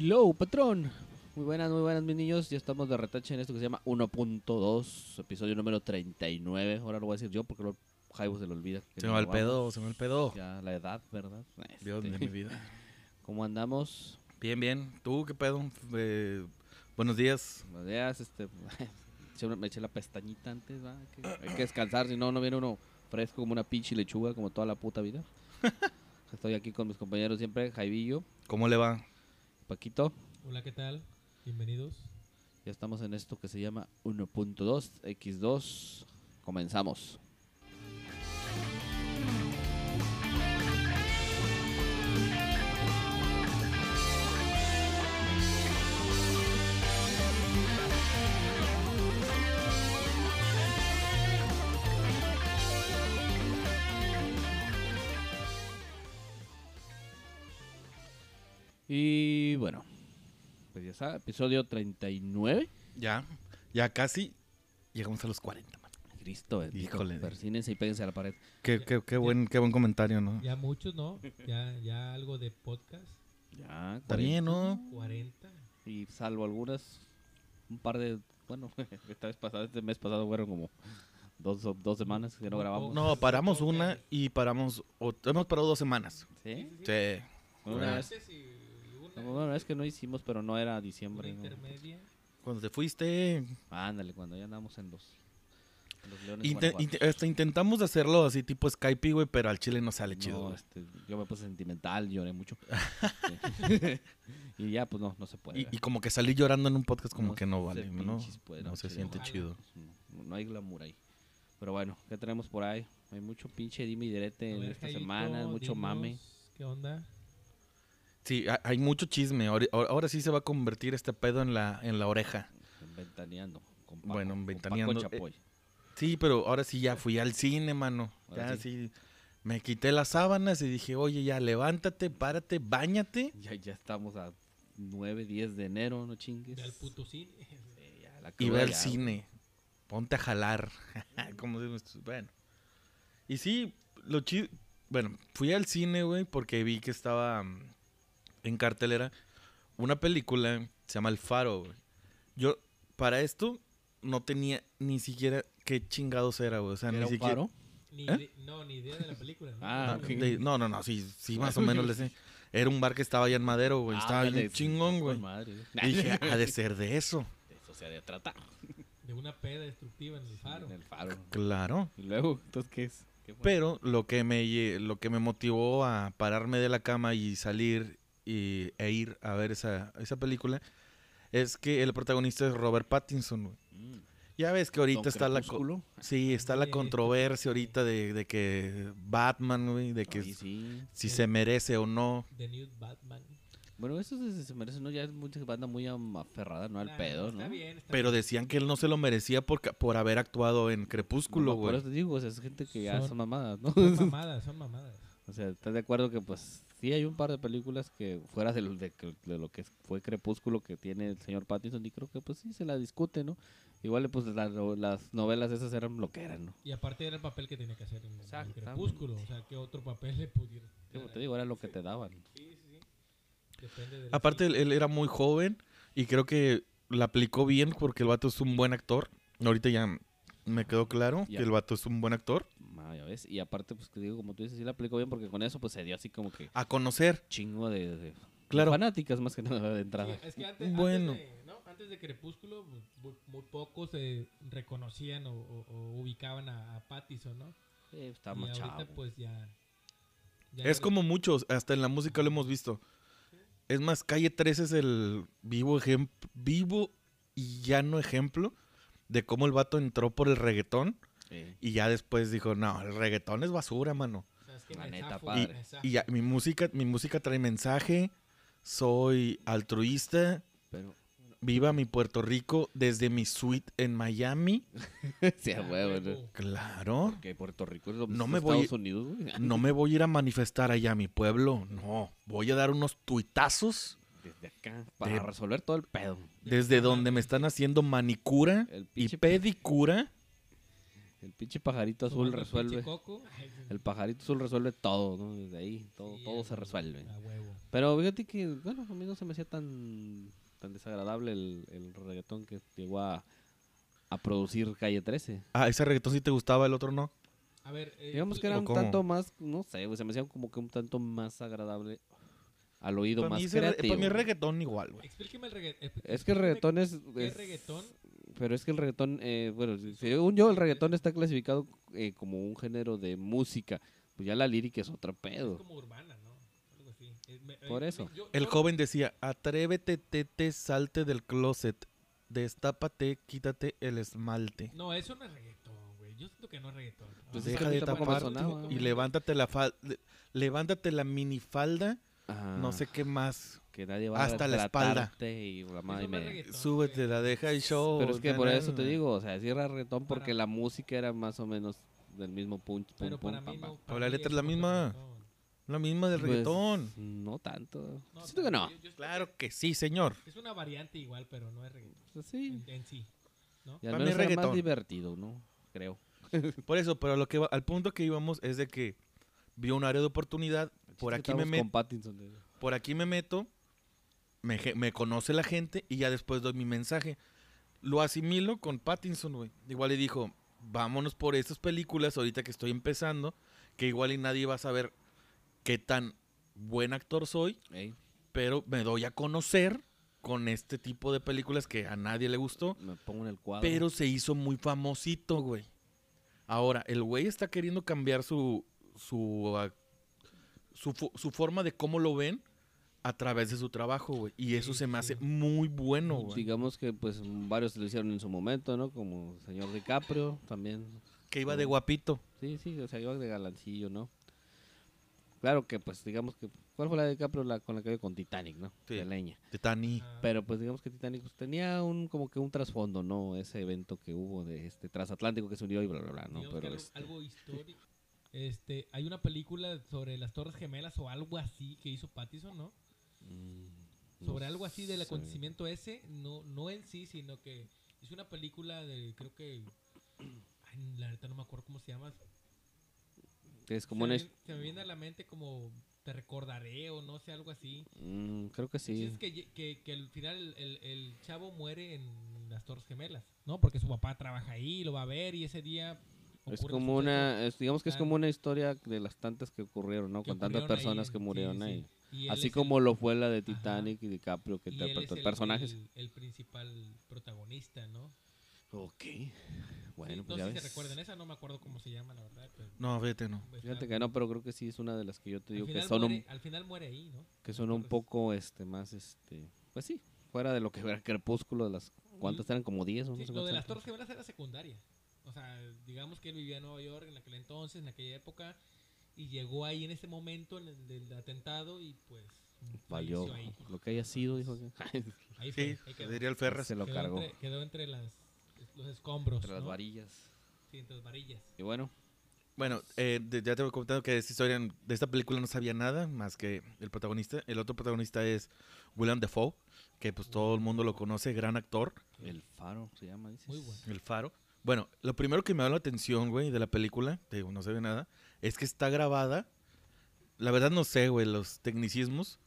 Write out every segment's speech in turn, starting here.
Hello, patrón. Muy buenas, muy buenas, mis niños. Ya estamos de retache en esto que se llama 1.2, episodio número 39. Ahora lo voy a decir yo porque lo Jaibo se lo olvida. Se me va el pedo, se me va el pedo. Ya la edad, ¿verdad? Dios Este, de mi vida. ¿Cómo andamos? Bien, bien. ¿Tú qué pedo? Eh, buenos días. Buenos días, este. me eché la pestañita antes, ¿va? Hay que, hay que descansar, si no, no viene uno fresco como una pinche lechuga, como toda la puta vida. Estoy aquí con mis compañeros siempre, Jaivillo, ¿Cómo le va? Paquito. Hola, ¿qué tal? Bienvenidos. Ya estamos en esto que se llama 1.2 X2. Comenzamos. Y bueno, pues ya está, episodio 39. Ya, ya casi llegamos a los 40, man. Cristo, bendito. Híjole. Persínense y péguense a la pared. Qué, qué, qué buen, qué buen comentario, ¿no? Ya muchos, ¿no? Ya, ya algo de podcast. Ya, Está bien, ¿no? 40. Y salvo algunas, un par de, bueno, esta vez pasada, este mes pasado fueron como dos, dos semanas que no grabamos. No, paramos una y paramos. ot- hemos parado dos semanas. ¿Sí? Sí. Una vez, no, una vez que no hicimos, pero no era diciembre. ¿no? intermedia. Cuando te fuiste. Ándale, cuando ya andamos en los, en los Leones inte- Guanajuato. inte- hasta intentamos hacerlo así tipo Skype, güey, pero al chile no sale No, chido. este, yo me puse sentimental, lloré mucho. Este, y ya, pues no, no se puede. Y, como que salir llorando en un podcast como No que no vale, ¿no? puede, No no, se siente ojalá. chido. No, no hay glamour ahí. Pero bueno, ¿qué tenemos por ahí? Hay mucho pinche dime y direte en esta semana, mucho dinos, mame. ¿Qué onda? Sí, ha- hay mucho chisme. Ahora, ahora- sí se va a convertir este pedo en la, en la oreja. Ventaneando. Con Paco, Bueno, con Paco ventaneando, eh, Chapoy. Sí, pero ahora sí ya fui al cine, mano. Ahora Ya sí. sí. Me quité las sábanas y dije, oye, ya levántate, párate, bañate. Ya, ya estamos a 9, 10 de enero, no chingues. Ve al puto cine. Sí, ya, la Y ve al cine. Ponte a jalar. Como bueno. Y sí, lo chido. Bueno, fui al cine, güey, porque vi que estaba mm, en cartelera una película, se llama El Faro, güey. Yo, para esto, no tenía ni siquiera qué chingados era, güey. O sea, ¿Era ni un siquiera. faro? Ni ¿Eh? no, ni idea de la película. ¿no? Ah, No, de- no, no, no, sí, sí, más o menos le sé. Era un bar que estaba allá en Madero, güey. Estaba Ándale, bien chingón, güey. madre. Y dije, ha de ser de eso. De eso se ha de tratar. De una peda destructiva en el faro. En el faro. Claro. Y luego, entonces, ¿qué es? Pero lo que me lo que me motivó a pararme de la cama y salir y, e ir a ver esa, esa película es que el protagonista es Robert Pattinson, güey. Mm, Ya ves que ahorita Don está la sí, está la controversia ahorita de, de que Batman, güey, de que Ay, sí. si se merece o no. The New Batman. Bueno, eso se, se merece, ¿no? Ya es mucha banda muy aferrada, ¿no? Al Nah, pedo, ¿no? Está bien. Está Pero decían que él no se lo merecía por, por haber actuado en Crepúsculo, No, Por güey. eso te digo, o sea, es gente que ya Son- son mamadas, ¿no? Son mamadas, son mamadas. O sea, ¿estás de acuerdo que pues sí hay un par de películas que fuera de, lo- de, que- de lo que fue Crepúsculo que tiene el señor Pattinson y creo que pues sí se la discute, ¿no? Igual pues la- las novelas esas eran lo que eran, ¿no? Y aparte era el papel que tenía que hacer en. Crepúsculo. O sea, ¿qué otro papel le pudiera? Sí, como te digo, era lo que te daban. Sí, sí, sí. Depende Aparte, él, él era muy joven y creo que la aplicó bien porque el vato es un buen actor. Ahorita ya me quedó claro Ya. que el vato es un buen actor. Ah, ya ves. Y aparte, pues te digo, como tú dices, sí la aplicó bien porque con eso pues se dio así como que A conocer. chingo de, Claro. fanáticas más que nada de entrada. Sí, es que antes, Bueno. antes, de, ¿no? antes de Crepúsculo, muy, muy pocos se reconocían o, o- o ubicaban a, a Pattison, ¿no? Sí, está y más ahorita, chavo. pues ya. ya Es como muchos, hasta en la música lo hemos visto. Es más, Calle 13 es el vivo ejemplo, vivo y llano ejemplo de cómo el vato entró por el reggaetón Sí. y ya después dijo, no, el reggaetón es basura, mano. o sea, es que La neta, padre. zafo. Y ya, mi música, mi música trae mensaje, soy altruista, Pero, viva mi Puerto Rico desde mi suite en Miami. sí, a huevo, ¿no? Claro. Que Puerto Rico es lo No me voy- Estados Unidos, güey. No me voy a ir a manifestar allá a mi pueblo. No, voy a dar unos tuitazos Desde acá, para De- resolver todo el pedo. desde donde me están haciendo manicura El y pedicura. El pinche pajarito azul resuelve. pinche coco. Ay, El pajarito azul resuelve todo, ¿no? Desde ahí, todo, sí, todo se resuelve. A huevo. Pero fíjate que, bueno, a mí no se me hacía tan, tan desagradable el, el reggaetón que llegó a, a producir Calle 13. Ah, ese reggaetón sí te gustaba, el otro no. A ver, eh, Digamos que era ¿O un cómo? tanto más, no sé, güey, se me hacía como que un tanto más agradable al oído, Para más mí, creativo. para mí es reggaetón igual, güey. explíqueme el reggaetón. Es que el reggaetón es... ¿Qué es- reggaetón? Pero es que el reggaetón, eh, bueno, según yo, el reggaetón está clasificado eh, como un género de música. Pues ya la lírica es otro Es pedo. como urbana, ¿no? Algo así. Eh, me- Por eh, eso. me- yo- El yo- joven decía, atrévete, tete, salte del closet. Destápate, quítate el esmalte. No, eso no es reggaetón, güey. Yo siento que no es reggaetón. Pues Ah, es Deja de sonaba. y levántate la fal- le- levántate la minifalda, Ajá, no sé qué más. Que nadie va hasta a la espalda. y la madre me- reggaetón, Súbete, la deja y show. Pero es que por eso te digo, o sea, sí era reggaetón porque Para- la música era más o menos del mismo punch, pum, Pero pum, para pam, mí pam. no. Pero la para mí letra es la misma. reggaetón. La misma del Pues, reggaetón. No tanto. No, Siento que no. yo- yo siento Claro que sí, señor. Es una variante igual, pero no es reggaetón. Pues sí. En, en sí. ¿no? Y al Para mí menos es era más reggaetón. divertido, ¿no? Creo. Por eso, pero lo que va- al punto que íbamos es de que vio un área de oportunidad. Por aquí me meto. con Pattinson. por aquí me meto, me, me conoce la gente y ya después doy mi mensaje. Lo asimilo con Pattinson, güey. Igual le dijo, vámonos por estas películas ahorita que estoy empezando, que igual y nadie va a saber qué tan buen actor soy, Ey, pero me doy a conocer con este tipo de películas que a nadie le gustó, me pongo en el cuadro. pero se hizo muy famosito, güey. Ahora, el güey está queriendo cambiar su, su, ah, su forma de cómo lo ven a través de su trabajo, güey. Y eso Sí, se me sí. hace muy bueno, güey. Digamos que pues varios lo hicieron en su momento, ¿no? Como el señor DiCaprio también. Que iba de guapito. Sí, sí, o sea, iba de galancillo, ¿no? Claro que pues digamos que... ¿Cuál fue la de DiCaprio la, con la que vio con Titanic, no? Sí. De leña. De Tani. Ah, Pero pues digamos que Titanic pues, tenía un como que un trasfondo, ¿no? Ese evento que hubo de este transatlántico que se unió y bla, bla, bla, ¿no? digamos Pero algo, este, algo histórico. Este, hay una película sobre las Torres Gemelas o algo así que hizo Pattinson, ¿no? Mm, no Sobre algo así del sé. acontecimiento ese, no, no en sí, sino que hizo una película de, creo que, ay, la neta no me acuerdo cómo se llama. Es como se, una... me, se me viene a la mente como te recordaré o no sé, algo así. mm, creo que Sí. Es que, que, que al final el, el- el chavo muere en las Torres Gemelas, ¿no? Porque su papá trabaja ahí, lo va a ver y ese día... Es como una, es- digamos que es Ah. como una historia de las tantas que ocurrieron, ¿no? que Con tantas ocurrieron personas que murieron sí. ahí. Así como el- lo fue la de Ajá. Titanic y DiCaprio que interpretó el el- personaje. El, el principal protagonista, ¿no? Ok. Bueno, Sí, pues no ya sé si ves. recuerden esa, no me acuerdo cómo se llama, la verdad. pero No, fíjate, no. está- Fíjate que no, pero creo que sí es una de las que yo te digo que son un, Al final muere ahí, ¿no? que son un poco este más este, pues sí, fuera de lo que era Crepúsculo de las cuántas eran como 10 o no sí, sé lo de las. Torres Gemelas era secundaria. O sea, digamos que él vivía en Nueva York en aquel entonces, en aquella época, y llegó ahí en ese momento en el del atentado y pues Valió lo que haya sido, dijo que Ahí Sí, fue, ahí quedó. diría el Ferras. se lo Quedó cargó entre, quedó entre las, los escombros. entre las ¿no? varillas. Sí, entre las varillas. Y bueno, Bueno, eh, de- ya te voy comentando que de esta historia, de esta película no sabía nada más que el protagonista. El otro protagonista es William Defoe, que pues todo el mundo lo conoce, gran actor, el faro se llama, dices. Muy bueno. el faro. Bueno, lo primero que me da la atención, güey, de la película, te digo, no se ve nada, es que está grabada. La verdad no sé, güey, los tecnicismos,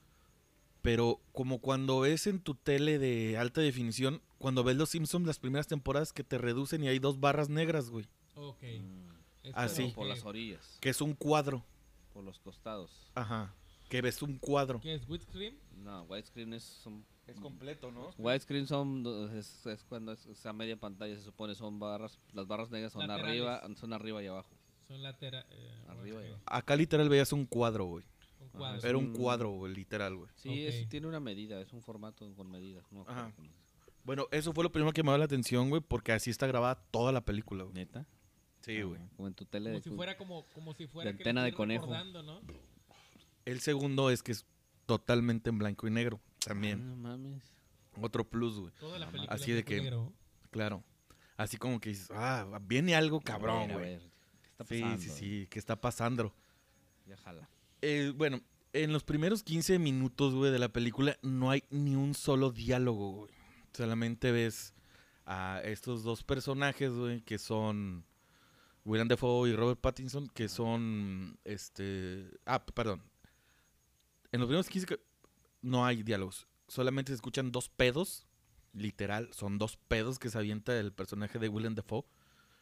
pero como cuando ves en tu tele de alta definición, cuando ves Los Simpsons las primeras temporadas que te reducen y hay dos barras negras, güey, Ok. Mm, Así. como por que- las orillas, que es un cuadro. por los costados. Ajá. Que ves un cuadro. ¿Qué es widescreen? No, widescreen es son Es completo, ¿no? Widescreen son es, es cuando es, es a media pantalla se supone son barras, las barras negras son Laterales. arriba, son arriba y abajo. Son laterales. Eh, Arriba abajo. Acá literal veías un cuadro, güey. Un cuadro. es Era un un- cuadro, güey, literal, güey. Sí, es- Ok. tiene una medida, es un formato con medidas. No Ajá. es. Bueno, eso fue lo primero que me dio la atención, güey, porque así está grabada toda la película, güey. Neta. Sí, Ah, güey. Como en tu tele Como de si fuera como, como si fuera le antena de conejo. ¿no? El segundo es que es totalmente en blanco y negro, Ah, también. no mames. Otro plus, güey. Toda la película Así de que- negro. Claro. Así como que dices, ah, viene algo cabrón, güey. Ver, ¿Qué está Sí, pasando? sí, sí, ¿qué está pasando? Ya jala. Eh, bueno, en los primeros 15 minutos, güey, de la película no hay ni un solo diálogo, güey. Solamente ves a estos dos personajes, güey, que son William Defoe y Robert Pattinson, que son, este... Ah, perdón. En los primeros 15, ca- no hay diálogos. Solamente se escuchan dos pedos. Literal, son dos pedos que se avienta el personaje de Willem Dafoe.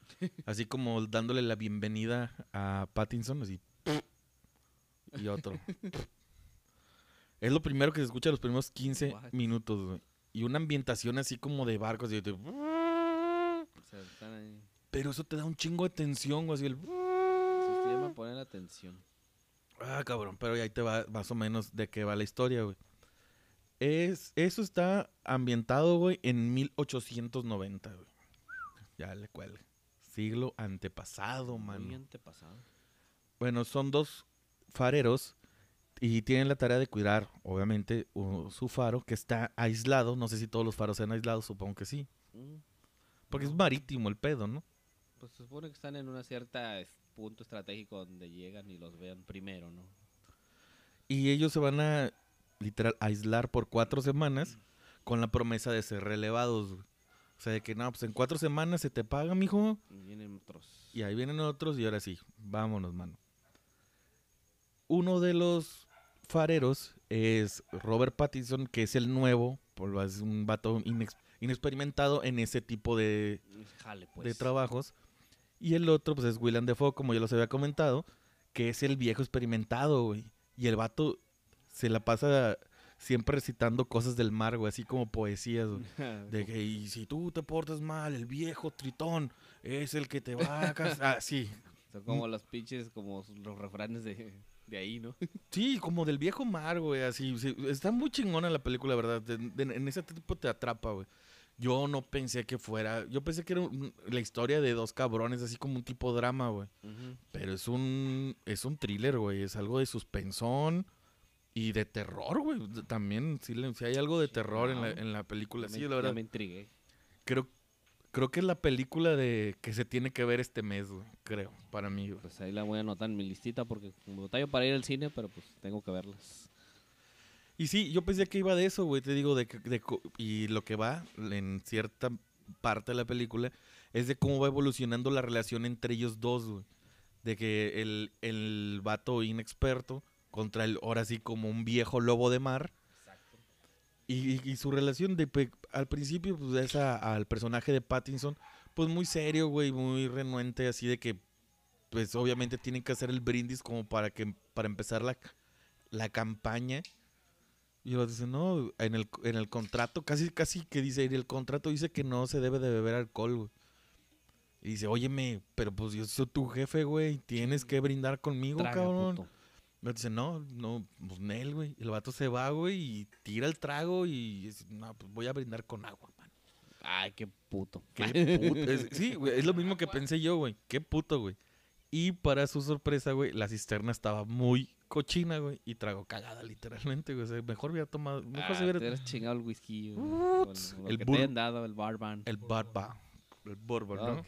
Así como dándole la bienvenida a Pattinson, así. Y otro. Es lo primero que se escucha los primeros 15 What? minutos, güey. Y una ambientación así como de barcos. y. Pero eso te da un chingo de tensión, güey. Así el... Se llama poner atención. Ah, cabrón, pero ahí te va más o menos de qué va la historia, güey. Es, eso está ambientado, güey, en 1890, güey. Ya le cuelga. Siglo antepasado, Muy mano. antepasado. Bueno, son dos fareros y tienen la tarea de cuidar, obviamente, su faro, que está aislado. No sé si todos los faros sean aislados, supongo que sí. Mm, Porque es marítimo el pedo, ¿no? Pues se supone que están en una cierta es- punto estratégico donde llegan y los vean primero, ¿no? Y ellos se van a, literal, aislar por cuatro semanas con la promesa de ser relevados. O sea, de que no, pues en cuatro semanas se te paga, mijo. Y vienen otros. Y ahí vienen otros y ahora sí, vámonos, mano. Uno de los fareros es Robert Pattinson, que es el nuevo, es un vato inex- inexperimentado en ese tipo de, Jale, pues. de trabajos. Y el otro, pues es William Defoe, como ya los había comentado, que es el viejo experimentado, güey. Y el vato se la pasa siempre recitando cosas del mar, güey, así como poesías, güey. De que, y si tú te portas mal, el viejo tritón es el que te va a casar. Ah, sí. Son como los pinches, como los refranes de, de ahí, ¿no? Sí, como del viejo mar, güey, así. sí, está muy chingona la película, ¿verdad? De- de- en ese tipo te atrapa, güey. Yo no pensé que fuera. Yo pensé que era un- la historia de dos cabrones, así como un tipo drama, güey. Pero es un. Es un thriller, güey. Es algo de suspensón y de terror, güey. También, sí, le- sí hay algo de terror en la, en la película. Sí, me- la verdad. me intrigué. Creo, creo que es la película de que se tiene que ver este mes, güey. Creo, para mí, güey. Pues ahí la voy a anotar en mi listita porque como batallo para ir al cine, pero pues tengo que verlas. Y sí, yo pensé que iba de eso, güey. Te digo, de, de y lo que va en cierta parte de la película es de cómo va evolucionando la relación entre ellos dos, güey. De que el, el vato inexperto contra el, ahora sí, como un viejo lobo de mar. Y, y- y su relación de al principio, pues es a- al personaje de Pattinson, pues muy serio, güey, muy renuente, así de que, pues obviamente tienen que hacer el brindis como para que para empezar la, la campaña. Y luego dice, no, en el, en el contrato, casi, casi que dice, en el contrato dice que no se debe de beber alcohol, güey. Y dice, óyeme, pero pues yo soy tu jefe, güey, tienes que brindar conmigo, Traga, cabrón. puto. Me dice, no, no, pues Nel, güey. El vato se va, güey, y tira el trago y dice, no, pues voy a brindar con agua, man. Ay, qué puto. Qué puto. Es- sí, güey, es lo mismo que pensé yo, güey. Qué puto, güey. Y para su sorpresa, güey, la cisterna estaba muy cochina, güey, y trago cagada, literalmente, güey. O sea, mejor hubiera tomado, mejor Ah, se hubiera te chingado el whisky. güey, con el que dado, el barban. el barba, el bourbon, ¿no? Ok.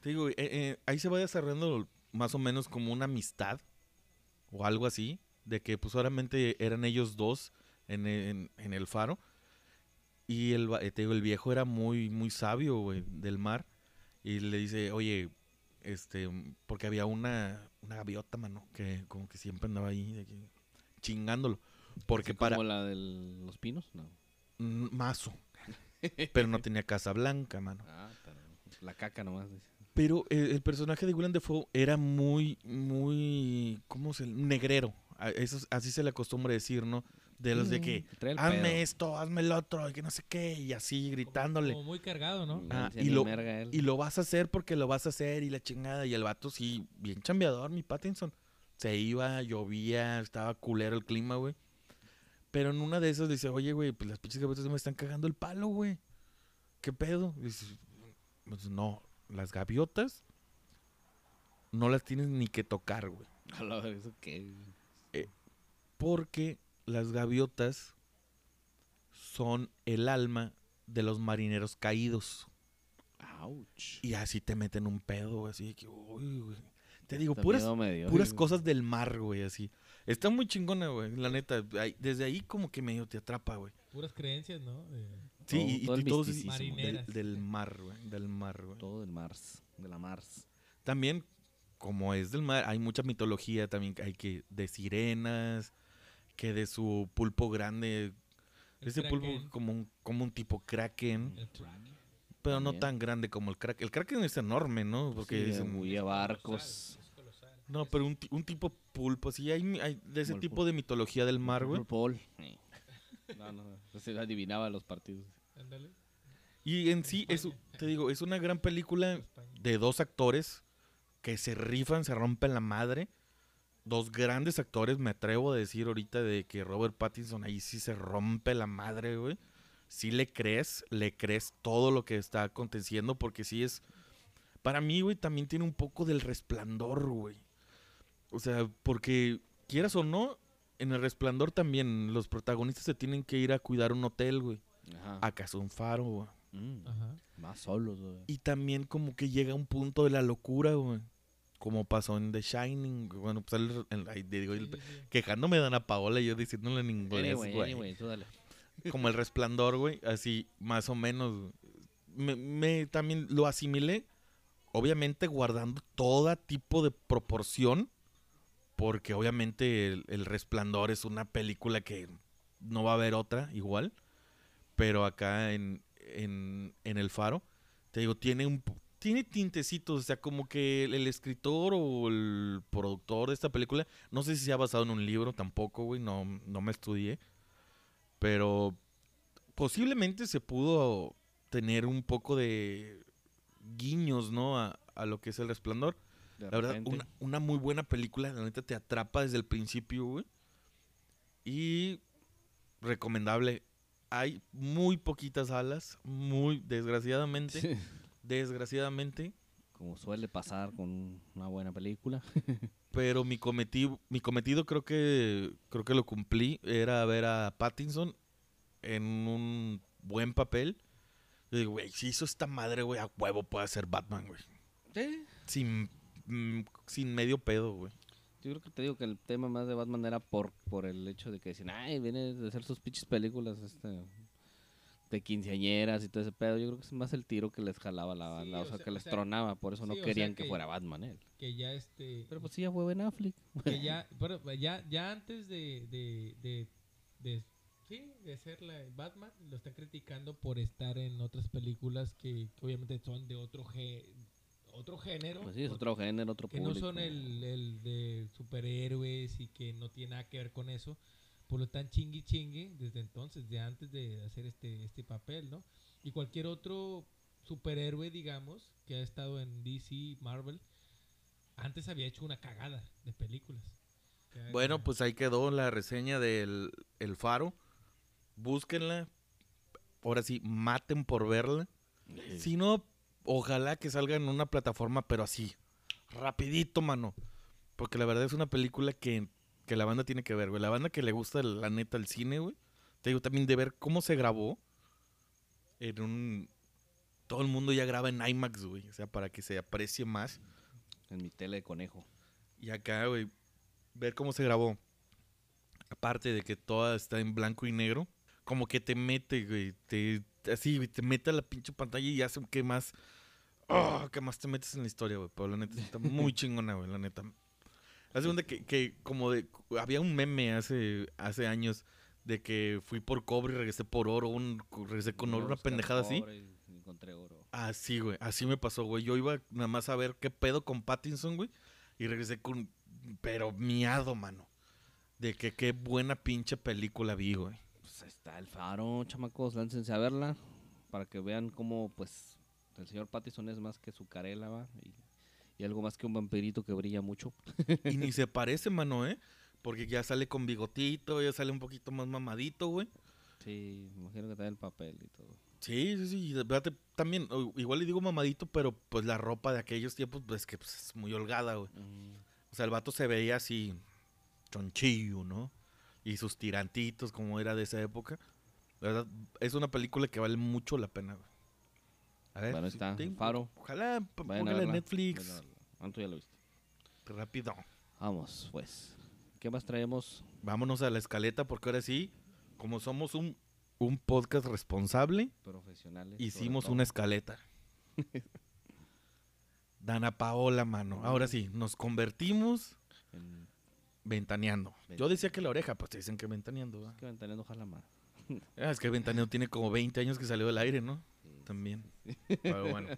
Te digo, eh, eh, ahí se va desarrollando más o menos como una amistad o algo así, de que pues solamente eran ellos dos en, en- en el faro. Y el, eh, te digo, el viejo era muy, muy sabio, güey, del mar. Y le dice, oye, este, porque había una, una gaviota, mano, que como que siempre andaba ahí de chingándolo. Porque para... ¿Como la de los pinos? No. Mazo. Pero no tenía casa blanca, mano. Ah, pero la caca nomás. dice. Pero eh, el personaje de Willem Dafoe era muy, muy, ¿cómo se? Negrero. A- Eso, es- así se le acostumbra decir, ¿no? De los de que, el hazme pedo. esto, hazme el otro, y que no sé qué, y así gritándole. Como muy cargado, ¿no? Ah, decía y lo-. Y lo vas a hacer porque lo vas a hacer, y la chingada. Y el vato, sí, bien chambeador, mi Pattinson. Se iba, llovía, estaba culero el clima, güey. Pero en una de esas dice, oye, güey, pues las pinches gaviotas me están cagando el palo, güey. ¿Qué pedo? Dice, pues no, las gaviotas no las tienes ni que tocar, güey. A la ¿eso qué? Porque las gaviotas son el alma de los marineros caídos. Ouch. Y así te meten un pedo, güey, así de que, uy, güey. Te digo, Hasta puras, dio, puras güey. cosas del mar, güey, así. Está muy chingona, güey, la neta. Desde ahí como que medio te atrapa, güey. Puras creencias, ¿no? De- Sí, Todo- y, y todo el misticismo. del, mar, güey, del mar, güey. Todo del Mars. De la Mars. También, como es del mar, hay mucha mitología también. Hay que de sirenas, que de su pulpo grande. El Ese pulpo Kraken, como un, como un tipo kraken, el Kraken. pero no tan grande como el kraken. El kraken es enorme, ¿no? Porque Sí, dicen- huía barcos. Es colosal. no, pero un, ti- un tipo pulpo, sí, hay, hay de ese tipo pulpo. de mitología del mar, güey. No, no, no. Se adivinaba los partidos. Ándale. Y en sí, es, te digo, es una gran película de dos actores que se rifan, se rompen la madre. Dos grandes actores, me atrevo a decir ahorita de que Robert Pattinson ahí sí se rompe la madre, güey. Sí le crees, le crees todo lo que está aconteciendo porque sí es... Para mí, güey, también tiene un poco del resplandor, güey. O sea, porque quieras o no, en el resplandor también los protagonistas se tienen que ir a cuidar un hotel, güey. Ajá. Acaso un faro, güey. Mm, Ajá. Más solos, güey. Y también como que llega un punto de la locura, güey. Como pasó en The Shining. Bueno, pues el, el- ahí digo, el- quejándome de Ana Paola y yo diciéndole en inglés, Anyway, güey. anyway, tú dale. Como el resplandor, güey. Así, más o menos. güey. Me, me también lo asimilé. Obviamente guardando todo tipo de proporción. Porque obviamente el, el resplandor es una película que no va a haber otra igual. Pero acá en, en, en El Faro, te digo, tiene un tiene tintecitos, o sea, como que el, el escritor o el productor de esta película, no sé si se ha basado en un libro tampoco, güey, no, no me estudié, pero posiblemente se pudo tener un poco de guiños, ¿no? A, a lo que es el resplandor. De La verdad, una, una muy buena película, la neta te atrapa desde el principio, güey. Y recomendable. Hay muy poquitas alas, muy desgraciadamente, Sí. desgraciadamente, Como suele pasar con una buena película. pero mi cometido, mi cometido creo que creo que lo cumplí, era ver a Pattinson en un buen papel. Yo digo, güey, si hizo esta madre, güey, a huevo puede ser Batman, güey. Sí. Sin, mm, sin medio pedo, güey. Yo creo que te digo que el tema más de Batman era por, por el hecho de que decían, ay, viene de hacer sus pinches películas este, de quinceañeras y todo ese pedo. Yo creo que es más el tiro que les jalaba la Sí, banda, o o sea, que o les sea, tronaba, por eso no sí, querían que, que- fuera Batman él. Que ya este. Pero pues sí, ya fue Ben Affleck. que ya, pero ya, ya antes de, de, de, de- sí, de ser la Batman, lo están criticando por estar en otras películas que, que obviamente son de otro gé- otro género. Pues sí, es otro- género, otro que público. no son el, el de superhéroes y que no tiene nada que ver con eso. Por lo tan chingui chingue desde entonces, de antes de hacer este, este papel, ¿no? Y cualquier otro superhéroe, digamos, que ha estado en DC, Marvel, antes había hecho una cagada de películas. Que- Bueno, pues ahí quedó la reseña del El Faro. Búsquenla. Ahora sí, maten por verla. Si no, ojalá que salga en una plataforma, pero así. Rapidito, mano. Porque la verdad es una película que, que la banda tiene que ver, güey. La banda que le gusta, la neta, el cine, güey. Te digo también de ver cómo se grabó. En un... Todo el mundo ya graba en IMAX, güey. O sea, para que se aprecie más. En mi tele de conejo. Y acá, güey, ver cómo se grabó. Aparte de que toda está en blanco y negro, como que te mete, güey, te, así, güey, te mete a la pinche pantalla y hace que más, oh, que más te metes en la historia, güey. Pero la neta está muy chingona, güey, la neta. Hace cuenta que, que como de, había un meme hace, hace años de que fui por cobre y regresé por oro, un, regresé con oro, una pendejada así. y Encontré oro. Así, güey. Así me pasó, güey. Yo iba nada más a ver qué pedo con Pattinson, güey. Y regresé con. Pero miado, mano. De que qué buena pinche película vi, güey. Pues ahí está el faro, chamacos, láncense a verla para que vean cómo, pues, el señor Pattison es más que su carela, ¿va? Y, y algo más que un vampirito que brilla mucho. Y ni se parece, mano, ¿eh? Porque ya sale con bigotito, ya sale un poquito más mamadito, güey. Sí, imagino que también el papel y todo. Sí, sí, sí. y fíjate, también, igual le digo mamadito, pero pues la ropa de aquellos tiempos, pues que pues, es muy holgada, güey. O sea, el vato se veía así, chonchillo, ¿no? Y sus tirantitos, como era de esa época. La verdad, es una película que vale mucho la pena, güey. A ver, Bueno, si está, tengo- Faro. Ojalá, póngale Netflix. tú ya lo viste. Rápido. Vamos, pues. ¿Qué más traemos? Vámonos a la escaleta, porque ahora sí, como somos un, un podcast responsable, Profesionales. hicimos una escaleta. Dana Paola, mano. Ahora sí, nos convertimos En- ventaneando. Yo decía que la oreja, pues te dicen que ventaneando. ¿verdad? Que ventaneando jala más. Ah, es que ventaneando tiene como 20 años que salió del aire, ¿no? También. Pero bueno.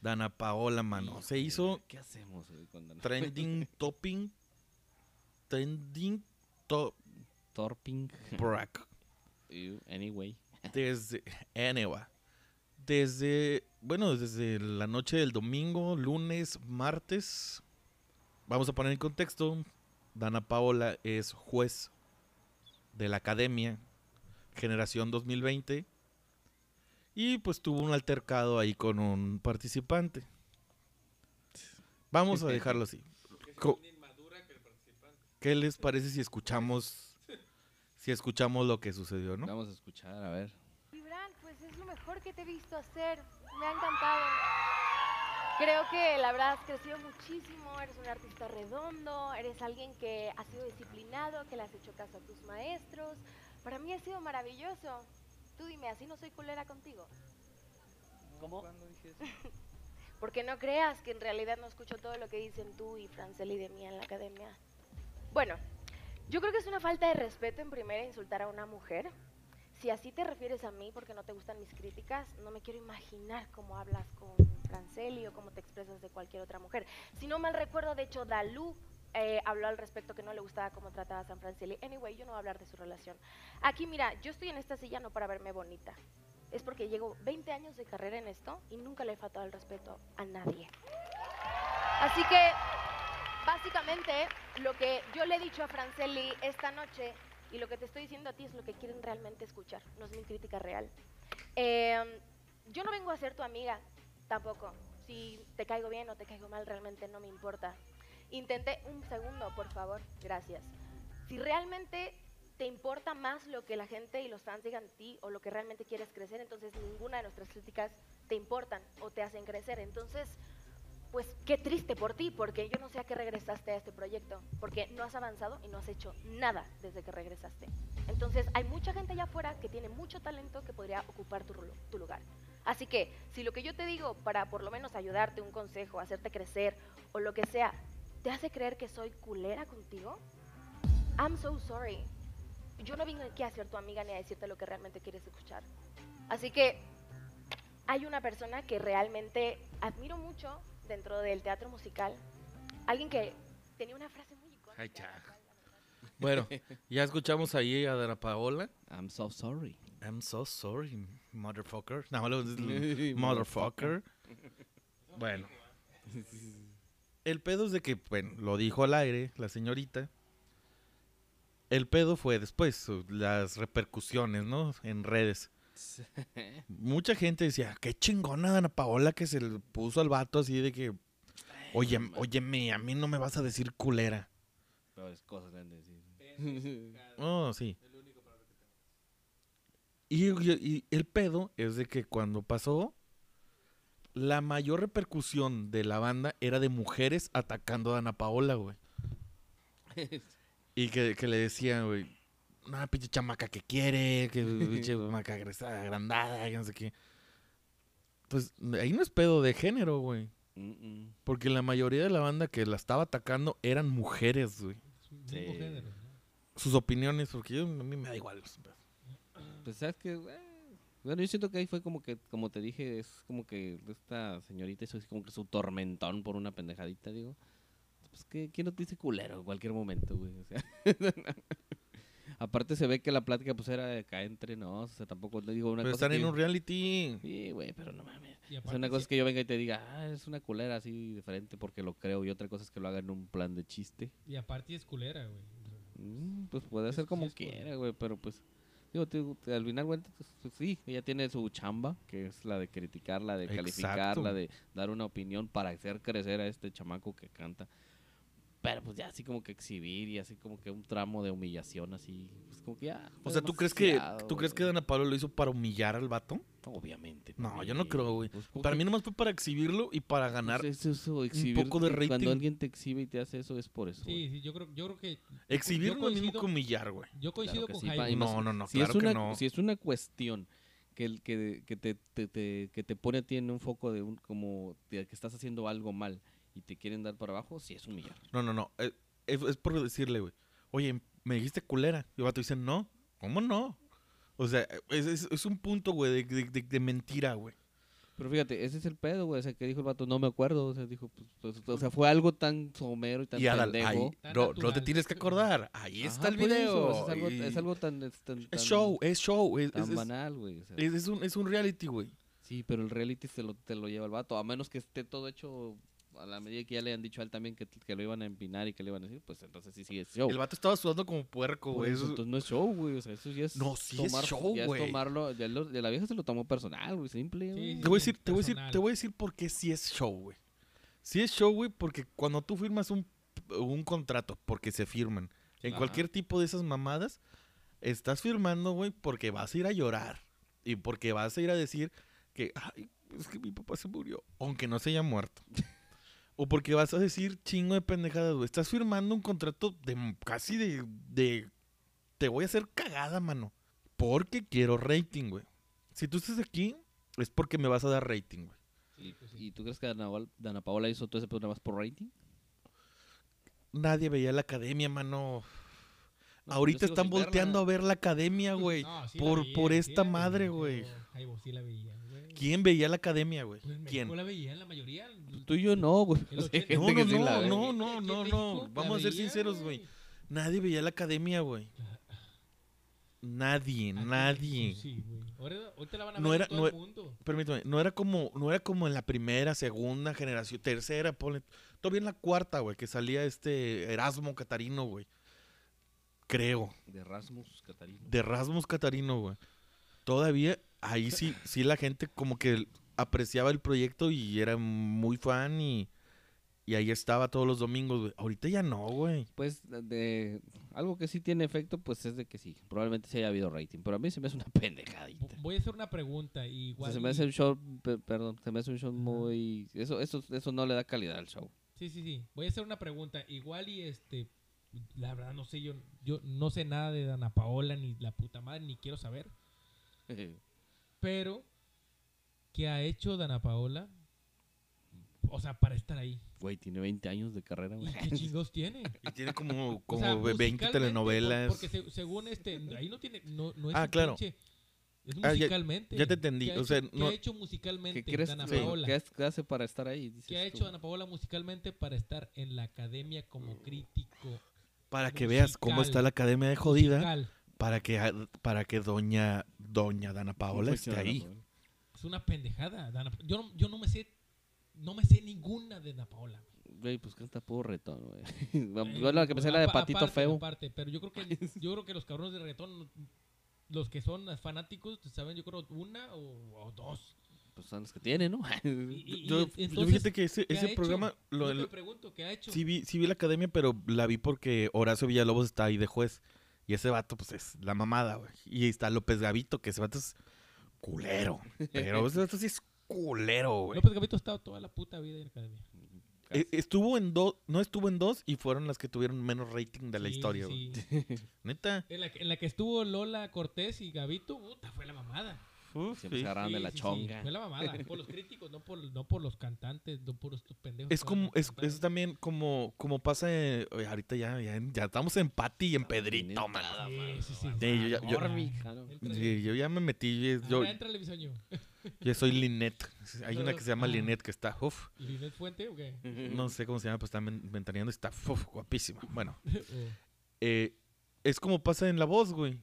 Dana Paola, mano. Se hizo ¿Qué hacemos cuando no- trending topping. Trending top Torping. brack. Anyway. Desde. Anyway. Desde. Bueno, desde la noche del domingo, lunes, martes. Vamos a poner en contexto. Dana Paola es juez de la academia Generación 2020. Y pues tuvo un altercado ahí con un participante. Vamos a dejarlo así. Co- ¿Qué les parece si escuchamos si escuchamos lo que sucedió, no? Vamos a escuchar, a ver. Gibran, pues es lo mejor que te he visto hacer. Me ha encantado. Creo que la verdad has crecido muchísimo, eres un artista redondo, eres alguien que ha sido disciplinado, que le has hecho caso a tus maestros. Para mí ha sido maravilloso. Tú dime, así no soy culera contigo. ¿Cómo? Porque no creas que en realidad no escucho todo lo que dicen tú y Franceli de mí en la academia. Bueno, yo creo que es una falta de respeto en primera insultar a una mujer. Si así te refieres a mí porque no te gustan mis críticas, no me quiero imaginar cómo hablas con Franceli o cómo te expresas de cualquier otra mujer. Si no mal recuerdo, de hecho, Dalú eh, habló al respecto que no le gustaba cómo trataba a San Franceli. Anyway, yo no voy a hablar de su relación. Aquí, mira, yo estoy en esta silla no para verme bonita. Es porque llevo 20 años de carrera en esto y nunca le he faltado el respeto a nadie. Así que, básicamente, lo que yo le he dicho a Franceli esta noche y lo que te estoy diciendo a ti es lo que quieren realmente escuchar, no es mi crítica real. Eh, yo no vengo a ser tu amiga, tampoco. Si te caigo bien o te caigo mal, realmente no me importa. Intenté un segundo, por favor, gracias. Si realmente te importa más lo que la gente y los fans digan de ti o lo que realmente quieres crecer, entonces ninguna de nuestras críticas te importan o te hacen crecer. Entonces, pues qué triste por ti, porque yo no sé a qué regresaste a este proyecto, porque no has avanzado y no has hecho nada desde que regresaste. Entonces, hay mucha gente allá afuera que tiene mucho talento que podría ocupar tu, tu lugar. Así que, si lo que yo te digo para por lo menos ayudarte, un consejo, hacerte crecer o lo que sea, te hace creer que soy culera contigo, I'm so sorry. Yo no vine aquí a ser tu amiga ni a decirte lo que realmente quieres escuchar. Así que hay una persona que realmente admiro mucho dentro del teatro musical. Alguien que tenía una frase muy icónica. Ay, ya. Bueno, ya escuchamos ahí a Dana Paola. I'm so sorry. I'm so sorry, motherfucker. No, motherfucker. Bueno. El pedo es de que, bueno, lo dijo al aire la señorita. El pedo fue después, las repercusiones, ¿no? En redes. Mucha gente decía, qué chingona Dana Paola que se le puso al vato así de que, oye, óyeme, a mí no me vas a decir culera. Peores cosas le han de decir. Oh, sí. Y, y- y el pedo es de que cuando pasó, la mayor repercusión de la banda era de mujeres atacando a Ana Paola, güey. Y que, que le decían, güey, una pinche chamaca que quiere, que pinche chamaca agresada, agrandada, que no sé qué. Pues ahí no es pedo de género, güey. Mm, mm. Porque la mayoría de la banda que la estaba atacando eran mujeres, güey. Sus opiniones, porque yo, a mí me da igual. Pues sabes que, bueno, yo siento que ahí fue como que, como te dije, es como que esta señorita hizo así como que su tormentón por una pendejadita, digo. Pues que, ¿quién no te dice culero en cualquier momento, güey? O sea, aparte se ve que la plática pues era de acá entre nos, o sea, tampoco te digo una Pero cosa están en que- un reality. Sí, güey, pero no mames. Y O sea, aparte, una cosa sí- es que yo venga y te diga, ah, es una culera así diferente porque lo creo, y otra cosa es que lo haga en un plan de chiste. Y aparte es culera, güey. Mm, pues puede Es- ser sí como es culera. quiera, güey, pero pues... Digo, te- al final, güey, pues, pues, sí, ella tiene su chamba, que es la de criticar, la de calificar, Exacto. la de dar una opinión para hacer crecer a este chamaco que canta. Pero pues ya así como que exhibir y así como que un tramo de humillación así, pues como que ya... O sea, ¿tú crees que tú crees que. Dana Paola lo hizo para humillar al vato? Obviamente. No, yo no creo, güey. Pues, ¿cómo Para que- mí nomás fue para exhibirlo y para pues, ganar. es eso, exhibir poco de rating. Cuando alguien te exhibe y te hace eso es por eso. Sí, güey. sí, yo creo, yo creo que. Exhibir yo no es lo mismo coincido- que humillar, güey. Yo coincido con sí, Jaime. No, no, no, si claro es una, que no. Si es una cuestión que, el, que, que te, te- te- que te pone a ti en un foco de un, como de que estás haciendo algo mal y te quieren dar para abajo, sí es humillar. No, no, no. Eh, es, es por decirle, güey, oye, me dijiste culera. Y el vato dice, no, ¿cómo no? O sea, es, es- es un punto, güey, de, de- de- de mentira, güey. Pero fíjate, ese es el pedo, güey. O sea, que dijo el vato, no me acuerdo. O sea, dijo, pues, pues, o sea, fue algo tan somero y tan Y ahora, pendejo. ahí, Tan no, no te tienes que acordar. Ahí Ajá, está el video. es, algo, y- es algo tan, es tan, tan- es show, es show. Es, tan es- es- banal, güey. o sea. es- es un, es un reality, güey. Sí, pero el reality se lo, te lo lleva el vato. A menos que esté todo hecho a la medida que ya le han dicho a él también que, que lo iban a empinar y que le iban a decir, pues entonces sí, sí es show. El vato estaba sudando como puerco, güey. eso, eso- entonces no es show, güey. O sea, eso ya es. No, sí es tomar- show, ya güey. Es tomarlo. Ya lo- de la vieja se lo tomó personal, güey. Simple. Güey. sí, Te voy a decir, te voy a decir, te voy a decir por qué sí es show, güey. Sí es show, güey, porque cuando tú firmas un, un contrato, porque se firman, en Ajá. cualquier tipo de esas mamadas, estás firmando, güey, porque vas a ir a llorar. Y porque vas a ir a decir que, ay, es que mi papá se murió, aunque no se haya muerto. o porque vas a decir chingo de pendejadas, güey. Estás firmando un contrato de casi de, de... Te voy a hacer cagada, mano. Porque quiero rating, güey. Si tú estás aquí, es porque me vas a dar rating, güey. ¿Y, y tú crees que Dana, Dana Paola hizo todo ese programa más por rating? Nadie veía la academia, mano. No, Ahorita están verla. volteando a ver la academia, güey. No, sí la por, veía, por esta madre, güey. Ay, vos sí la veía, güey. ¿Quién veía la academia, güey? Pues ¿Quién? La veían la mayoría. Tú y yo no, güey. No, no, no, no, no, no, no. Vamos a ser sinceros, güey. Nadie veía la academia, güey. Nadie, Aquí en nadie. Sí, güey. Ahora, ahorita la van a No ver era- en todo no el mundo. Permítame, no era como, no era como en la primera, segunda generación, tercera, ponle. Todavía en la cuarta, güey, que salía este Erasmo Catarino, güey. Creo. De Rasmus Catarino. de Erasmus Catarino, güey. Todavía ahí sí, sí la gente como que apreciaba el proyecto y era muy fan y, y ahí estaba todos los domingos, güey. Ahorita ya no, güey. Pues de algo que sí tiene efecto, pues es de que sí, probablemente sí haya habido rating, pero a mí se me hace una pendejadita. Vo- Voy a hacer una pregunta. y O sea, Igual se me hace un show, pe- perdón, se me hace un show muy eso eso eso no le da calidad al show. Sí, sí, sí. Voy a hacer una pregunta. Igual y este. La verdad, no sé, yo, yo no sé nada de Dana Paola, ni la puta madre, ni quiero saber. Pero, ¿qué ha hecho Dana Paola? O sea, para estar ahí. Güey, tiene 20 años de carrera, ¿Y güey. qué chingos tiene? Y tiene como, O como sea, 20 musicalmente, telenovelas. por- Porque se- según este, ahí no tiene, no, no es Ah, un claro. pinche- es Ah, ya- musicalmente. ya te entendí, ¿Qué ha o sea, hecho- ¿qué no- ha hecho musicalmente ¿Qué crees Dana sí, Paola? ¿qué, hace- qué hace para estar ahí? Dices ¿Qué ha tú. hecho Dana Paola musicalmente para estar en la academia como crítico? Para que veas cómo está la academia de jodida. musical? Para que, para que doña, doña Dana Paola esté ahí. Es una pendejada. Dana- yo, no, yo no me sé, no me sé ninguna de Dana Paola. Güey, pues canta puro retón, güey. Eh, Yo la que pensé era de apa- Patito aparte, Feo. aparte, pero yo creo que yo creo que los cabrones de reggaetón, los que son fanáticos, saben yo creo una o, o dos. Pues son los que tienen, ¿no? Y- y- Yo, yo fíjate que ese, ¿qué ha ese hecho? programa lo- Yo te pregunto, ¿qué ha hecho? sí, vi, sí vi la academia, pero la vi porque Horacio Villalobos está ahí de juez. Y ese vato, pues es la mamada, güey. Y ahí está López Gavito, que ese vato es culero. Pero ese vato sí es culero, güey. López Gavito ha estado toda la puta vida en la academia. E- Estuvo en dos, no estuvo en dos y fueron las que tuvieron menos rating de la Sí, historia, güey. sí. Neta. En la, que- en la que estuvo Lola Cortés y Gavito, puta, fue la mamada. Siempre se agarraban de Sí, la sí, sí, chonga. Fue la mamada. Por los críticos, no por, no por los cantantes, no por estos pendejos. Es como, es, es también como, como pasa eh, oye, ahorita ya, ya, ya estamos en Pati y en Pedrito, man. Sí, sí, sí. Sí, yo ya- yo- Sí, yo ya me metí, yo, yo, Ahora entra el bisoño. yo soy Linet. Hay una que se llama Ah. Linet que está, uff, ¿Linet Fuente o qué? no sé cómo se llama, pues está ventaneando, está uf, guapísima. Bueno, O- eh, es como pasa en la voz, güey.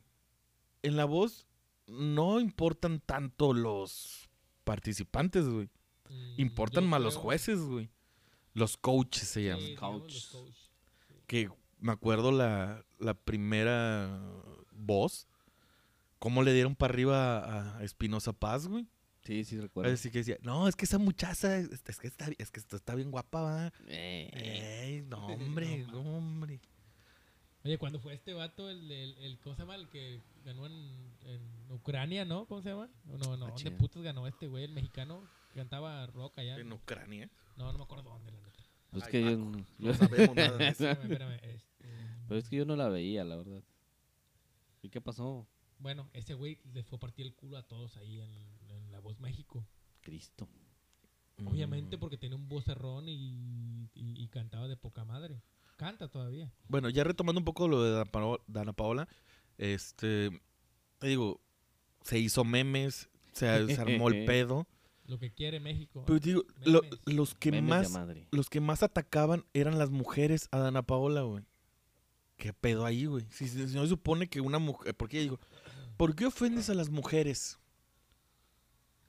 En la voz no importan tanto los participantes, güey. mm, Importan más los jueces, güey. Los coaches se Sí, llaman. digamos, coach. los coach. Que me acuerdo la, la primera voz. ¿Cómo le dieron para arriba a Espinosa Paz, güey? Sí, sí, recuerdo. Así que decía, no, es que esa muchacha, es, es que, está, es que está, bien guapa, va. Eh, Ey, no, hombre, No, no, hombre. Oye, cuando fue este vato, el, el, el ¿cómo se llama? El que ganó en, en Ucrania, ¿no? ¿Cómo se llama? No, no, Ah, ¿dónde putas ganó este güey, el mexicano? Que cantaba rock allá. En Ucrania. No, no me acuerdo dónde, la neta. pues Ay, que yo, No sabemos nada de eso. Espérame, espérame. este, pero es que yo no la veía, la verdad. ¿Y qué pasó? Bueno, ese güey le fue a partir el culo a todos ahí en, en La Voz México. Cristo. Obviamente Mm. porque tenía un vocerrón y, y, y cantaba de poca madre. Canta todavía. Bueno, ya retomando un poco lo de Dana Pao- Dana Paola, este, te digo, se hizo memes, se, se armó el pedo. Lo que quiere México. Pero te digo, lo- los que Memes más los que más atacaban eran las mujeres a Dana Paola, güey. ¿Qué pedo ahí, güey? Si, si- si no se supone que una mujer... ¿Por qué digo? ¿Por qué ofendes a las mujeres?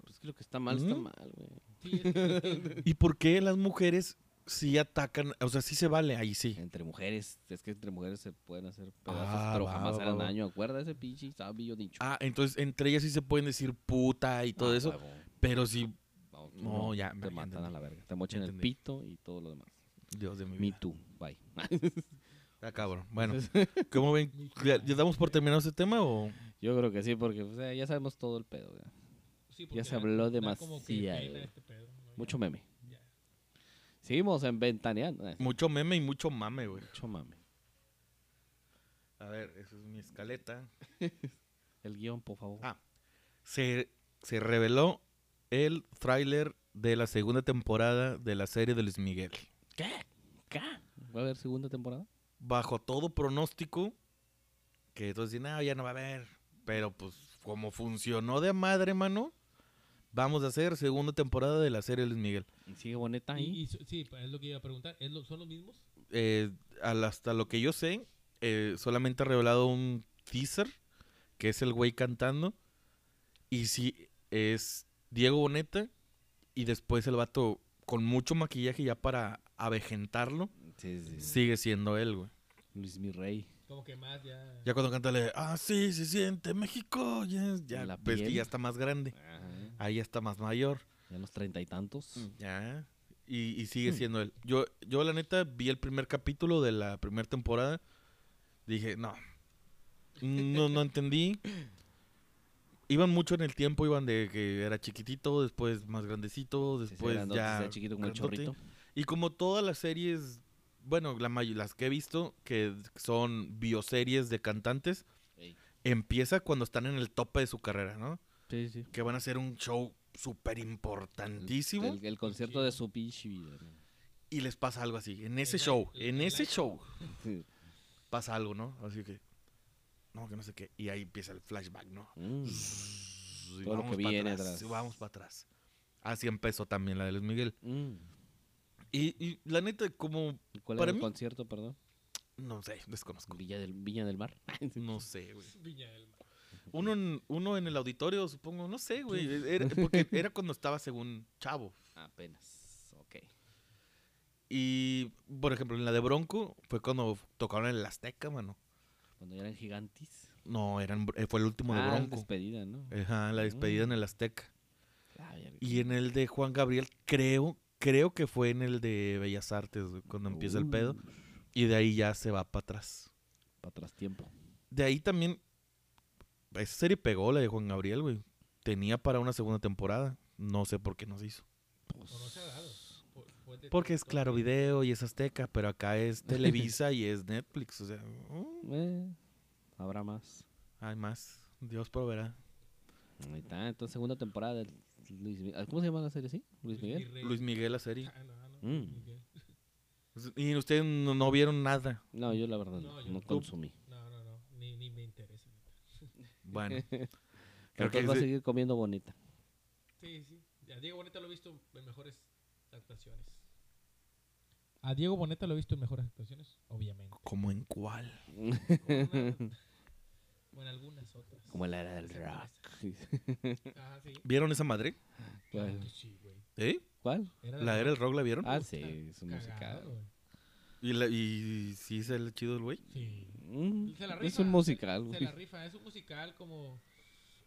Es que lo que está mal está ¿Mm? mal, güey. Sí, es que- es que- ¿Y por qué las mujeres sí atacan? O sea, sí se vale, ahí sí. Entre mujeres, es que entre mujeres se pueden hacer pedazos, Ah, pero va, jamás va, harán va. daño. Acuerda ese pinche sabio dicho. Ah, entonces entre ellas sí se pueden decir puta y todo Ah, eso. huevo. Pero sí, No, ya, Te matan entendí. a la verga. Te mochan el pito y todo lo demás. Dios de mi Me vida. too. Bye. Ah, cabrón. Bueno, ¿cómo ven? ¿Ya, ya damos por terminado ese tema o...? Yo creo que sí, porque o sea, ya sabemos todo el pedo. ya. sí, Ya porque se habló demasiado. este pedo, ¿no? Mucho meme. Seguimos en Ventaneando. Eh, Mucho meme y mucho mame, güey. Mucho mame. A ver, esa es mi escaleta. El guion, por favor. Ah, se, se reveló el tráiler de la segunda temporada de la serie de Luis Miguel. ¿Qué? ¿Qué? ¿Va a haber segunda temporada? Bajo todo pronóstico, que todos dicen, no, ya no va a haber. Pero pues, como funcionó de madre, mano, vamos a hacer segunda temporada de la serie Luis Miguel. ¿Y sigue bonita Y- ahí? y sí, es lo que iba a preguntar. ¿Es lo- ¿Son los mismos? Eh, al- hasta lo que yo sé, eh, solamente ha revelado un teaser, que es el güey cantando. Y sí, es Diego Boneta. Y después el vato, con mucho maquillaje ya para avejentarlo, Sí, sí. sigue siendo él, güey. Luis mi rey. Como que más ya... Ya cuando canta le, ah, sí, se siente México. yes", Ya, La que ya está más grande. Ajá. Ahí ya está más mayor. Ya los treinta y tantos. Ya. Y, y sigue Mm. siendo él. Yo, yo, la neta, vi el primer capítulo de la primera temporada. Dije, no. No, no entendí. Iban mucho en el tiempo, iban de que era chiquitito, después más grandecito, Sí, sí, después grandote, ya. chiquito como el chorrito. Y como todas las series, bueno, la may- las que he visto, que son bioseries de cantantes, empieza cuando están en el tope de su carrera, ¿no? Sí, sí. Que van a hacer un show súper importantísimo. El, el concierto de su pinche vida. ¿no? y les pasa algo así. En ese El show, en el ese show Sí. pasa algo, ¿no? Así que, no, que no sé qué. Y ahí empieza el flashback, ¿no? Mm. Y Todo lo vamos que viene atrás, atrás. y Vamos para atrás. Así empezó también la de Luis Miguel. Mm. Y, y la neta, como, ¿Y ¿Cuál Para era el mí- concierto, perdón? no sé, desconozco. Villa del, Viña del Mar. No sé, güey. Viña del Mar. Uno en, uno en el auditorio, supongo, no sé, güey. Era, porque era cuando estaba según Chavo. Apenas. Ok. Y, por ejemplo, en la de Bronco fue cuando tocaron en el Azteca, mano. Cuando ya eran gigantes. No, eran, eh, fue el último de Ah, Bronco. despedida, ¿no? Ajá, la despedida Mm. en el Azteca. Ah. Y en el de Juan Gabriel, creo, creo que fue en el de Bellas Artes, cuando empieza el pedo. Y de ahí ya se va para atrás. Para atrás tiempo. De ahí también, esa serie pegó la de Juan Gabriel, güey. Tenía para una segunda temporada. No sé por qué no se hizo. Pues, no se Porque es Claro Video y es Azteca, pero acá es Televisa y es Netflix. O sea, uh, eh, habrá más. hay más. Dios proveerá. Ahí está. Entonces, segunda temporada de Luis Miguel. ¿Cómo se llama la serie, sí? Luis Miguel. Luis Miguel la serie. Ah, no, ah, no, Mm. Miguel. Y ustedes no, no vieron nada. No, yo la verdad No, no, consumí. No, no, no. Ni, ni me interesa. Bueno. Creo que va a seguir comiendo bonita. Sí, sí. A Diego Boneta lo he visto en mejores actuaciones. A Diego Boneta lo he visto en mejores actuaciones, obviamente. ¿Cómo en cuál? Una- o en algunas otras. Como la era del rock. Ah, sí. ¿Vieron esa madre? ¿Cuál? ¿Eh? ¿Cuál? Era ¿La era el rock la vieron? Ah, sí, es un musical. ¿Y, la, y sí es el chido el güey? Sí. Mm, Se la es rifa, un musical, Se güey. la rifa, es un musical como.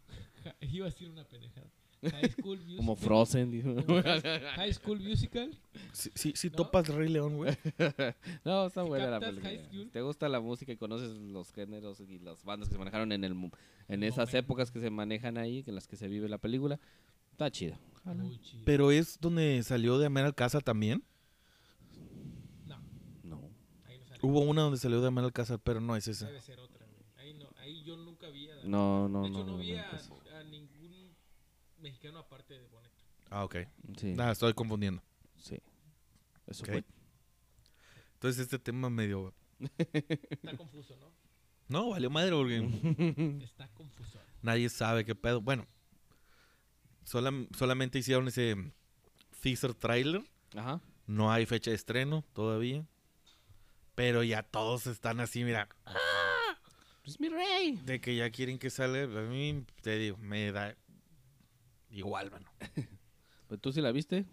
Iba a decir una pendejada. High School Musical. Como Frozen. dijo. Como high, School Musical. Sí, sí, sí ¿No? topas Rey León, güey. No, está Si buena la película. Te gusta la música y conoces los géneros y las bandas que se manejaron en el en esas épocas que se manejan ahí, en las que se vive la película, está chida. Muy chido. Pero es donde salió de Amar Alcázar también. No, No. ahí no. Hubo una donde salió de Amar Alcázar, pero no es esa. Debe ser otra, güey. Ahí, no, ahí yo nunca vi a. No, no, de hecho, no. no, no, vi no, a, mexicano aparte de Boneta. Ah, ok. Sí, Ah, estoy confundiendo. sí. Eso fue. Entonces este tema medio... Está confuso, ¿no? No, valió madre porque Está confuso. nadie sabe qué pedo. Bueno, solam- solamente hicieron ese teaser trailer. Ajá. No hay fecha de estreno todavía. Pero ya todos están así, mira, Es mi rey. de que ya quieren que salga. A mí, te digo, me da igual, mano. Pues tú sí la viste,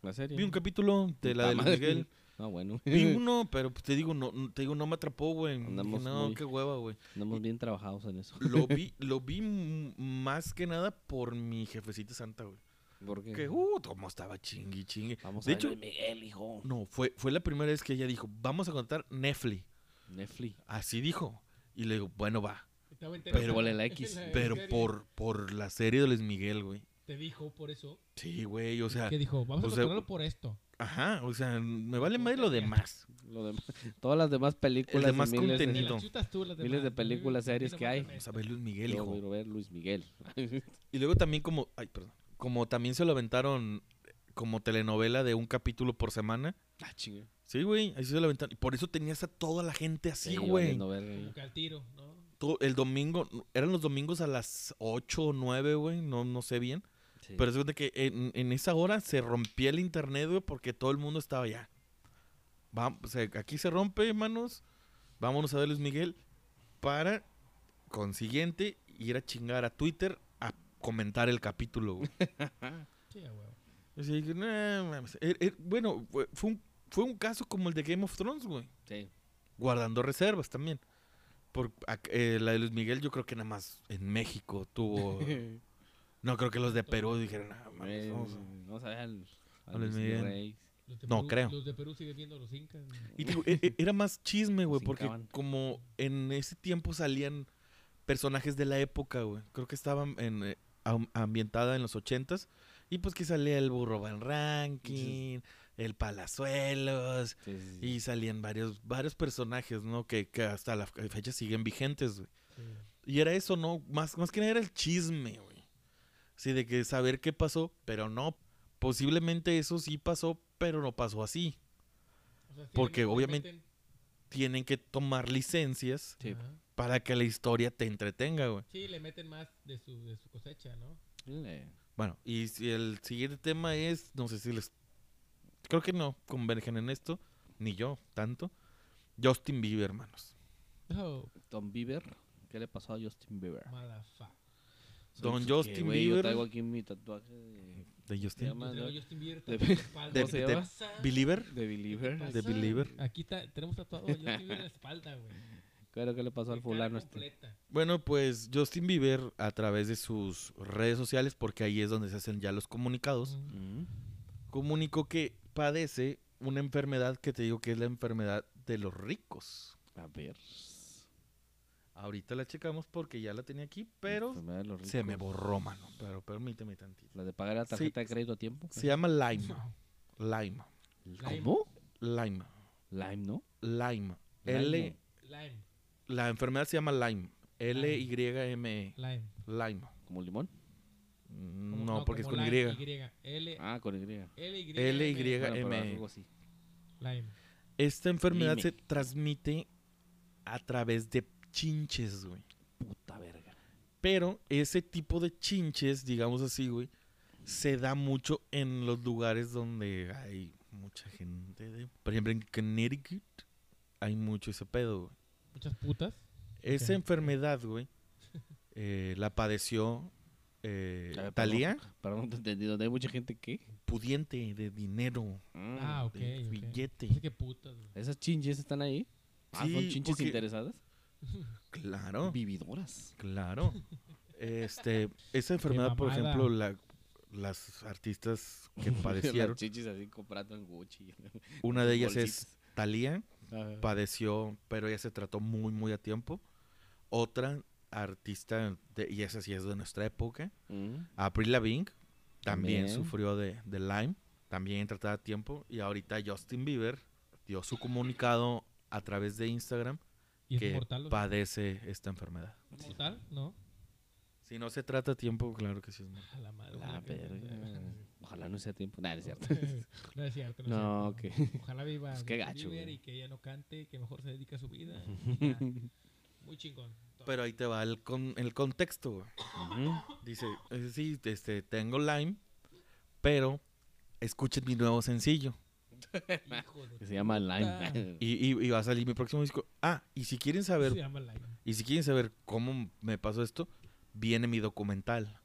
la serie. Vi un capítulo de la de Luis. Miguel. Ah, bueno. Vi uno, pero pues, te digo, no, no- te digo, no me atrapó, güey. Andamos No, muy- qué hueva, güey. Andamos bien trabajados en eso. Lo vi, lo vi más que nada por mi jefecita santa, güey. ¿Por qué? Que, uh, cómo estaba chingui, chingue. Vamos de a hecho, ver Miguel, hijo. no, fue, fue la primera vez que ella dijo, vamos a contar Netflix. Netflix. Así dijo. Y le digo, bueno, va. Estaba Pero interesante ¿cuál es la X? Pero por, por la serie de Luis Miguel, güey. Te dijo por eso. Sí, güey, o sea, ¿Qué dijo? Vamos a sea, controlarlo por esto. ajá, o sea, me vale más lo demás. Lo demás- todas las demás películas. demás y miles de- Te contenido. las chutas tú, las Miles demás. de películas, series que hay. Vamos a ver Luis Miguel, Yo hijo. quiero ver Luis Miguel. Y luego también como, ay, perdón, como también se lo aventaron como telenovela de un capítulo por semana. ah, chingue. Sí, güey, ahí se lo aventaron. Y por eso tenías a toda la gente así, Sí, güey. Como que al tiro, ¿no? Todo- el domingo, eran los domingos a las 8 o 9, güey, no, no sé bien. Sí. Pero es de que en, en esa hora se rompía el internet, güey, porque todo el mundo estaba allá. Vamos, o sea, aquí se rompe, hermanos. Vámonos a ver Luis Miguel para, consiguiente, ir a chingar a Twitter a comentar el capítulo, güey. Sí, a huevo. Así que, no mames. Er- er- bueno, fue, un, fue un caso como el de Game of Thrones, güey. Sí. Guardando reservas también. Por, eh, la de Luis Miguel yo creo que nada más en México tuvo... no creo que los de Perú dijeron, "Ah, mames, Eh, vamos a-". Vamos a ver al, al A Luis Luis Miguel. Rey. Los de No, Perú- creo. Los de Perú siguen viendo a los incas. Y digo, e- e- era más chisme, güey, Los porque hincaban. como en ese tiempo salían personajes de la época, güey. Creo que estaban en, eh, am- ambientada en los ochentas. Y pues que salía el burro Van Ranking, el Palazuelos, Sí, sí, sí. y salían varios, varios personajes, ¿no? Que, que hasta la fecha siguen vigentes, güey. Sí. Y era eso, ¿no? Más, más que nada era el chisme, güey. Sí, de que saber qué pasó, pero no. Posiblemente eso sí pasó, pero no pasó así. O sea, sí, Porque obviamente- meten- Tienen que tomar licencias Sí. Para que la historia te entretenga, güey. Sí, le meten más de su, de su cosecha, ¿no? Le- Bueno, y si el siguiente tema es, no sé si les... Creo que no convergen en esto, ni yo tanto. Justin Bieber, hermanos. Oh, Don Bieber. ¿Qué le pasó a Justin Bieber? motherfucker. Don Que, Justin güey, Yo Bieber. traigo aquí mi tatuaje de, De Justin. Justin Bieber de- de- ¿Cómo se de- pasa? Believer. de Believer. ¿Qué de? Believer. Aquí está, tenemos tatuado a Justin Bieber en la espalda, güey. Claro, ¿qué le pasó al fulano este? completa. Bueno, pues Justin Bieber a través de sus redes sociales, porque ahí es donde se hacen ya los comunicados. Mm. comunicó que padece una enfermedad que te digo que es la enfermedad de los ricos. A ver. Ahorita la checamos porque ya la tenía aquí, pero Enfermedad de los se me borró, mano. Pero permíteme tantito. La de pagar la tarjeta de crédito a tiempo. Se llama Lyme. Lyme. ¿Cómo? Lyme. Lime, ¿no? Lyme. Lyme. L. Lime, La enfermedad se llama Lyme. L-Y-M-E. lime. Lyme. ¿Como limón? No, porque es con lime, Y. Y. L, Ah, con Y. L, Y. L-Y. Bueno, pero M. algo así. Lime. Esta enfermedad Lime. se transmite a través de chinches, güey. Puta verga. Pero ese tipo de chinches, digamos así, güey, se da mucho en los lugares donde hay mucha gente. De... Por ejemplo, en Connecticut hay mucho ese pedo, güey. Muchas putas. Esa enfermedad, güey, eh, la padeció eh, A ver, Talía, Perdón, no te entendí. ¿Dónde hay mucha gente qué? pudiente de dinero, Ah, ok. de billete. No sé qué putas, güey. ¿Esas chinches están ahí? Ah, Sí, son chinches porque- interesadas. Claro, Vividoras. claro. Este, esa enfermedad, por ejemplo, la- las artistas que padecieron, Las chichis así comprando en Gucci. una de ellas es Ajá. padeció, pero ella se trató muy, muy a tiempo. Otra artista, de- y esa sí es de nuestra época, Mm. Avril Lavigne, también, También. sufrió de, de Lyme, también tratada a tiempo. Y ahorita Justin Bieber dio su comunicado a través de Instagram ¿Y es que mortal? padece esta enfermedad. ¿Mortal? No. Si no se trata a tiempo, claro que sí es mortal. A la madre. La verga. Ojalá no sea tiempo. Nah, no es cierto. no es cierto. No, No, es cierto. que- Ojalá viva Pues qué gacho, y que ella no cante, que mejor se dedique a su vida. Muy chingón. todo. Pero ahí te va el, con, el contexto, güey. Ujú. Dice, eh, sí, este, tengo Lime, pero escuchen mi nuevo sencillo. Hijo de Que se llama. Lime. Y, y- y va a salir mi próximo disco. Ah, y si quieren saber, Se llama Lime. y si quieren saber cómo me pasó esto, viene mi documental.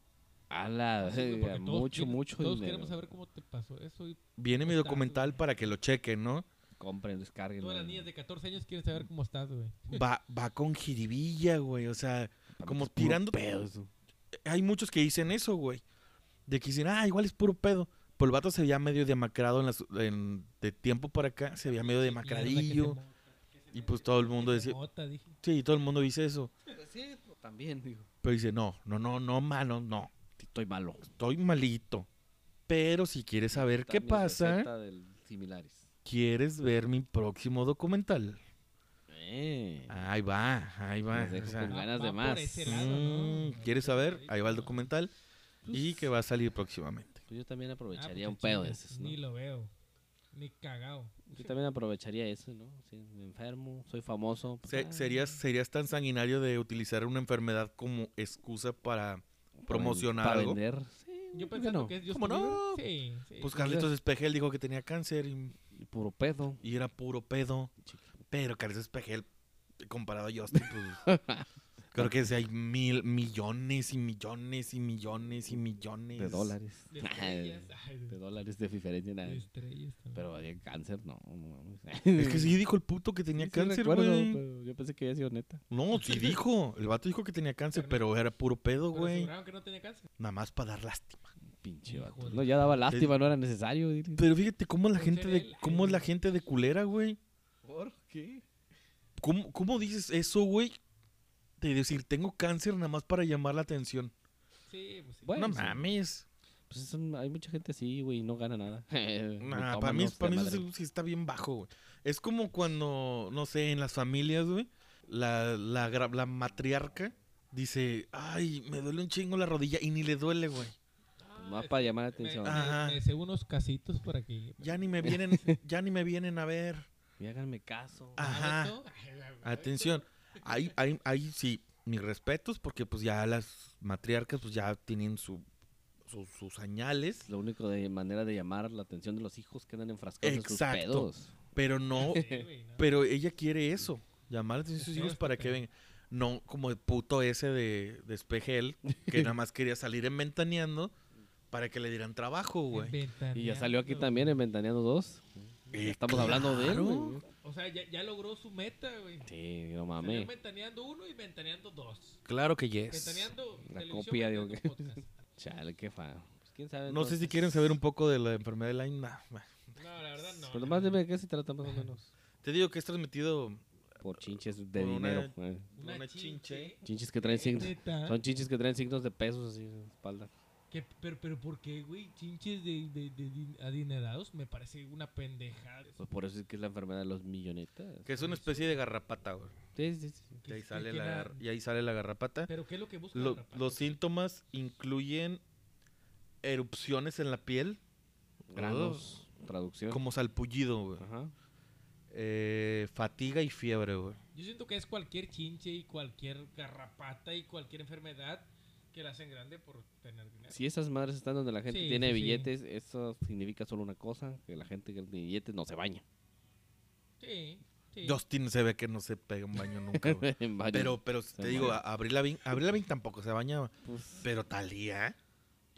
A la Sí, güey, verga, porque todos mucho, quieren- mucho Todos dinero. queremos saber cómo te pasó eso. Y Viene mi ¿Cómo estás, documental para que lo chequen, ¿no? Compren, descarguen. todas las niñas de 14 años quieren saber cómo estás, güey. Va, va con jiribilla, güey. O sea, como tirando- pedo hay muchos que dicen eso, güey. De que dicen, ah, igual es puro pedo. Pero el vato se veía medio demacrado en las, en- de tiempo para acá, se veía medio demacradillo. Y pues todo el mundo decía, sí, todo el mundo dice eso. Sí, también, digo. Pero dice, no, no, no, no, mano, no. Estoy malo. Estoy malito. Pero si quieres saber qué pasa, receta del similares. quieres ver mi próximo documental. Eh. Ahí va, ahí va. Los dejo o sea, con ganas de más. ese lado, ¿no? mm, ¿Quieres saber? Ahí va el documental y que va a salir próximamente. Pues yo también Ah, aprovecharía pues un pedo de esos, ¿no? Ni lo veo. Ni cagao. Yo también aprovecharía eso, ¿no? Sí, me enfermo, soy famoso. pues, Se- ah, ¿Serías, ¿Serías tan sanguinario de utilizar una enfermedad como excusa para promocionar para algo? vender. Sí, Yo ¿por qué pensando no? que ¿Cómo no? Bieber, Sí, sí. Pues Carlitos Espejel dijo que tenía cáncer y, Y puro pedo. y era puro pedo. Pero Carlitos Espejel, comparado a Justin, pues... creo que sí hay mil millones y millones y millones y millones. De dólares. De estrellas. dólares de diferencia nada. de estrellas también. Pero había cáncer, no. Es que sí dijo el puto que tenía Sí, sí cáncer, güey. pero Yo pensé que había sido neta. No, sí dijo. El vato dijo que tenía cáncer, pero era puro pedo, güey. que no tenía cáncer. Nada más para dar lástima. Pinche Hijo vato. No, ya daba lástima, no era necesario. Pero fíjate cómo es la gente de cómo es la gente de culera, güey. ¿Por qué? ¿Cómo, cómo dices eso, güey? De decir, tengo cáncer nada más para llamar la atención. Sí, pues sí. Bueno, no sí. mames. Pues son- hay mucha gente así, güey, y no gana nada. Nah, para mí, para mí eso sí está bien bajo, güey. Es como cuando, no sé, en las familias, güey, la, la, gra- la matriarca dice, ay, me duele un chingo la rodilla y ni le duele, güey. Más para llamar la atención. me- Ajá. me sé unos casitos por aquí. Ya ni me vienen, ya ni me vienen a ver. Y háganme caso. Ajá. Atención, ahí, ahí, ahí sí, mis respetos, porque pues ya las matriarcas pues ya tienen su, su- sus señales, Lo único de manera de llamar la atención de los hijos quedan enfrascados en sus Exacto. pedos. pero no, pero ella quiere eso, llamar la atención de sus hijos para que vengan. No como el puto ese de, de Espejel, que nada más quería salir en ventaneando para que le dieran trabajo, güey. Y ya salió aquí también en Ventaneando 2. Eh, Estamos hablando de él, claro. güey. O sea, ya, ya logró su meta, güey. Sí, no mames. Ventaneando uno y Ventaneando dos. Claro que yes. Ventaneando La copia, digo que-. Chale, qué fa. Pues quién sabe. No sé si quieren saber un poco de la enfermedad de Lyme. nah, bah. No, la verdad no. Pues nomás verdad. dime de qué se trata más o menos. Te digo que es transmitido Por chinches de Por una- dinero. eh. Una, una chinche. chinche. Chinches que traen signos. Son chinches que traen signos de pesos así en la espalda. ¿Qué- pero, pero ¿por qué, güey? Chinches de, de, de din- adinerados me parece una pendejada. Pues por eso es que es la enfermedad de los millonetas. que es una especie de garrapata, güey. Sí, sí, sí. Y ahí sale la, la- gar- y ahí sale la garrapata. Pero ¿qué es lo que busca Lo- los síntomas incluyen erupciones en la piel, Granos. Traducción. como salpullido, güey. Ajá. Eh, fatiga y fiebre, güey. Yo siento que es cualquier chinche y cualquier garrapata y cualquier enfermedad que la hacen grande por tener dinero. Si esas madres están donde la gente Sí, tiene sí, sí. billetes, eso significa solo una cosa, que la gente que tiene billetes no se baña. Sí, sí. Justin se ve que no se pega un baño nunca. En Pero, pero Se te digo, baña. a- Avril Lavigne, Lavigne tampoco se bañaba. pues, Pero Talía,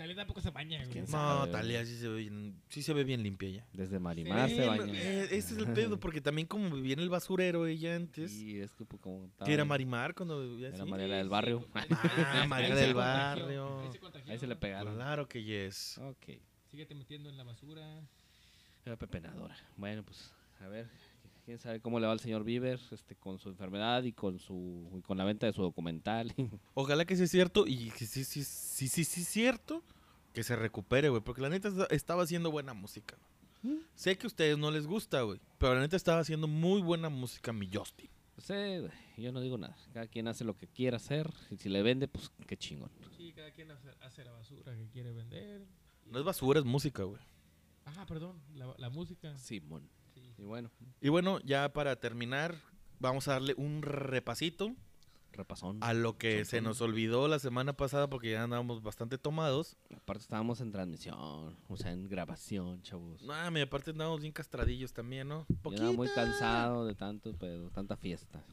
Talía tampoco se baña, güey. quién no, sabe, Talía sí se ve bien, sí se ve bien limpia ya. desde Marimar Sí, se baña. Eh, ese es el pedo, porque también como vivía en el basurero ella antes, Sí, es que pues, como estaba que era Marimar cuando vivía Era así. Mariela del barrio. pues, Ah, Mariela del barrio. Ahí se, contagió. Ahí se le pegaron. Claro que yes. Ok. Síguete metiendo en la basura. Era pepenadora. Bueno, pues a ver, quién sabe cómo le va al señor Bieber este, con su enfermedad y con su y con la venta de su documental. Ojalá que sea cierto y que sí, sí, sí, sí, sí, cierto que se recupere, güey. Porque la neta esta- estaba haciendo buena música. güey. Sé que a ustedes no les gusta, güey. Pero la neta estaba haciendo muy buena música mi Justin. Sé, yo no digo nada. Cada quien hace lo que quiera hacer. Y si le vende, pues qué chingón. Sí, cada quien hace, hace la basura que quiere vender. No es basura, es música, güey. Ah, perdón, la, la música. Simón. Y bueno, Y bueno, ya para terminar, vamos a darle un repasito repasón. a lo que se nos olvidó la semana pasada porque ya andábamos bastante tomados. Aparte estábamos en transmisión, o sea, en grabación, chavos. No, y aparte andábamos bien castradillos también, ¿no? Yo andaba muy cansado de tanto pedo, tanta fiesta.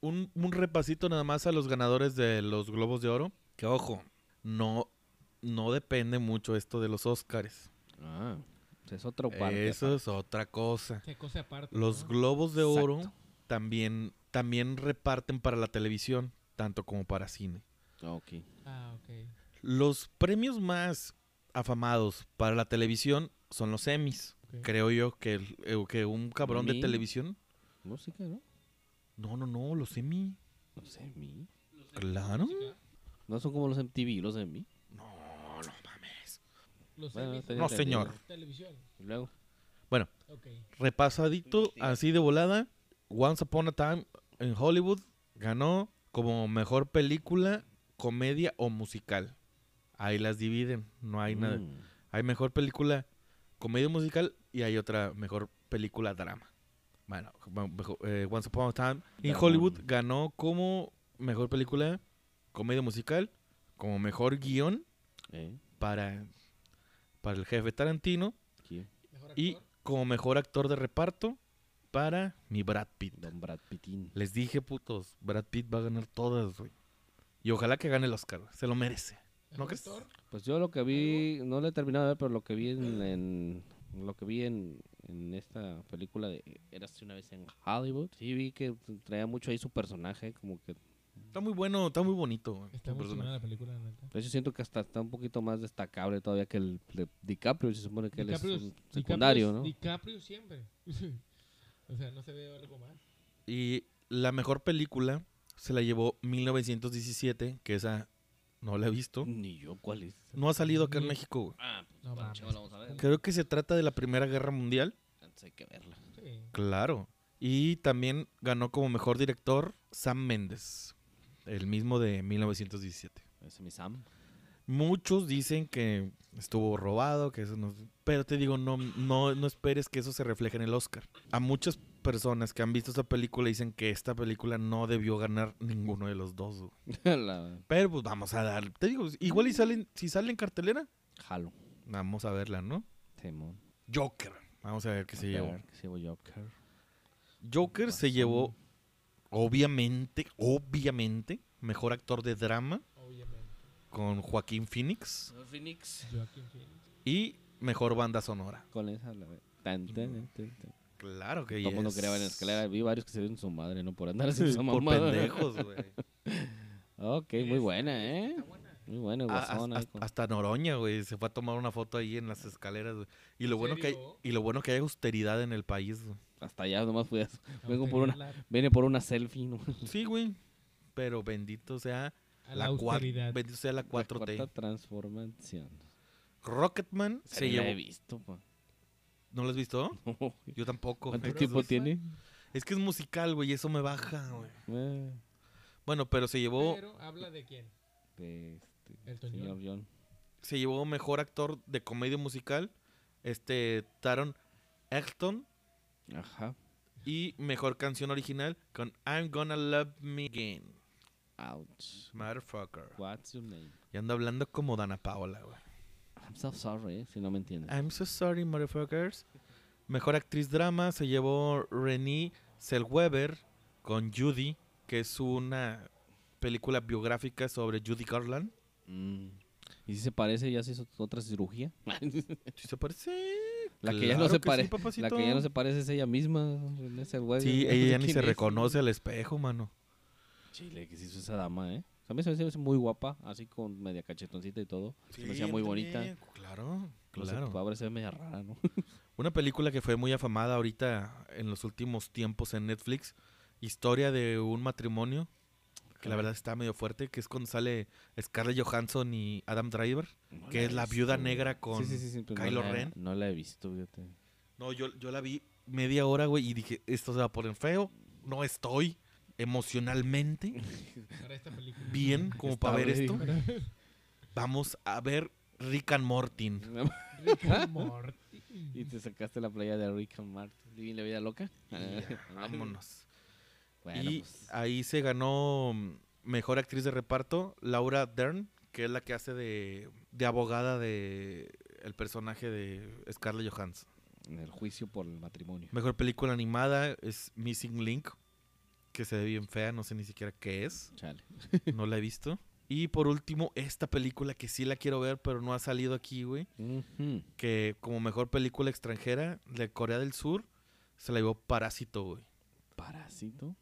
Un, un repasito nada más a los ganadores de los Globos de Oro. Que ojo, no, no depende mucho esto de los Óscares. Ah, es otro parte. Eso es otra cosa. Qué cosa aparte. Los ¿no? Globos de Oro también, también reparten para la televisión, tanto como para cine. Ok. Ah, ok. Los premios más afamados para la televisión son los Emmys. ok. Creo yo que, el- eh, que un cabrón de Emmy. televisión. Música, ¿no? No, no, no, los Emmy. Sé, mi. Claro. No son como los MTV, los de mí. No, no mames. Los Bueno, No, señor. televisión. Y luego, Bueno, repasadito, así de volada. Once Upon a Time en Hollywood ganó como mejor película, comedia o musical. Ahí las dividen, no hay nada. mm, Hay mejor película comedia musical y hay otra mejor película drama. Bueno, eh, Once Upon a Time in Drama. Hollywood ganó como mejor película comedia musical, como mejor guion eh, para, para el jefe Tarantino Mejor y como mejor actor de reparto para mi Brad Pitt. Don Brad Pittin. Les dije, putos, Brad Pitt va a ganar todas, güey. Y ojalá que gane el Oscar, güey, se lo merece. ¿No crees? Pues yo lo que vi, no lo he terminado de ver, pero lo que vi en, en- lo que vi en, en esta película de Eras una vez en Hollywood, sí vi que traía mucho ahí su personaje, como que Está muy bueno, está muy bonito. güey, Está muy chingona la película, la neta. de hecho siento que hasta está un poquito más destacable todavía que el de DiCaprio, se supone que DiCaprio él es es- un secundario, DiCaprio ¿no? DiCaprio siempre. o sea, no se ve algo más. Y la mejor película se la llevó 1917, que esa no la he visto. Ni yo, ¿cuál es? No ha salido acá en México. güey. Ah, pues No vamos a ver. Creo que se trata de la Primera Guerra Mundial. Antes hay que verla. Sí. Claro. Y también ganó como mejor director Sam Méndez, el mismo de 1917. Ese es mi Sam. Muchos dicen que estuvo robado, que eso no... Pero te digo, no, no, no esperes que eso se refleje en el Oscar. A muchas personas que han visto esta película dicen que esta película no debió ganar ninguno de los dos. la Pero pues vamos a dar... Te digo, igual y salen, si sale en cartelera, jalo. vamos a verla, ¿no? Simón. Joker. Vamos a ver qué se llevó. Joker. Joker se llevó, obviamente, obviamente, mejor actor de drama Obviamente. con Joaquín Phoenix Phoenix. Joaquin Phoenix. y mejor banda sonora. Con esa la tan, tan, tan, tan, tan. Claro que Todo el mundo ver en la escalera. Vi varios que se ven su madre, ¿no? Por andar haciendo esa Por pendejos, güey. Ok, muy buena, ¿eh? Muy buena, Ah, guasón hasta, Noroña, güey, se fue a tomar una foto ahí en las escaleras, güey. Y lo ¿En bueno que hay, y lo bueno que hay austeridad en el país. güey. Hasta allá nomás fui a eso. Vengo por una, viene por una selfie, ¿no? Sí, güey. Pero bendito sea A la, la, austeridad. bendito sea la 4T. La cuarta transformación. Rocketman Esa se ni la llevó. he visto, pa. ¿No lo has visto? Yo tampoco. ¿Cuánto tiempo tiene? Es que es musical, güey, y eso me baja, güey. Eh, Bueno, pero se llevó Pero habla de quién. de este, El señor John. se llevó mejor actor de comedia musical, este Taron Egerton Ajá. y mejor canción original con I'm Gonna Love Me Again. Ouch. Motherfucker. What's your name? Y anda hablando como Dana Paola, güey. I'm so sorry, eh, si no me entiendes. I'm so sorry, motherfuckers. Mejor actriz drama se llevó Renée Zellweger con Judy, que es una película biográfica sobre Judy Garland. Mm. ¿Y si se parece? ¿Ya se hizo otra cirugía? ¿Sí se parece? La que ya no se sí, parece. la que ya no se parece es ella misma. En ese güey. Sí, ella ya ni se es. reconoce al espejo, mano. Chile, que se hizo esa dama, ¿eh? A mí se me hace muy guapa, así con media cachetoncita y todo. se me hacía muy bonita. Claro, No claro. ahora se ve media rara, ¿no? Una película que fue muy afamada ahorita en los últimos tiempos en Netflix. Historia de un matrimonio. Que la verdad está medio fuerte. Que es cuando sale Scarlett Johansson y Adam Driver. No que es la visto, viuda negra con Sí, sí, sí, sí, pero Kylo no la, Ren. No la he visto, fíjate. No, yo, yo la vi media hora, güey. Y dije, esto se va a poner feo. No estoy emocionalmente Para esta película. bien como para ver esto. Vamos a ver Rick and Mortin. Rick and Morty. y te sacaste la playa de Rick and Martin. ¿Living la vida loca? Vámonos. Bueno, y pues. ahí se ganó mm, mejor actriz de reparto Laura Dern, que es la que hace de, de abogada de el personaje de Scarlett Johansson. En el juicio por el matrimonio. Mejor película animada es Missing Link, que se ve bien fea, no sé ni siquiera qué es, Chale. no la he visto. Y por último, esta película que sí la quiero ver, pero no ha salido aquí, güey, que como mejor película extranjera de Corea del Sur se la llevó Parásito, güey. Parásito.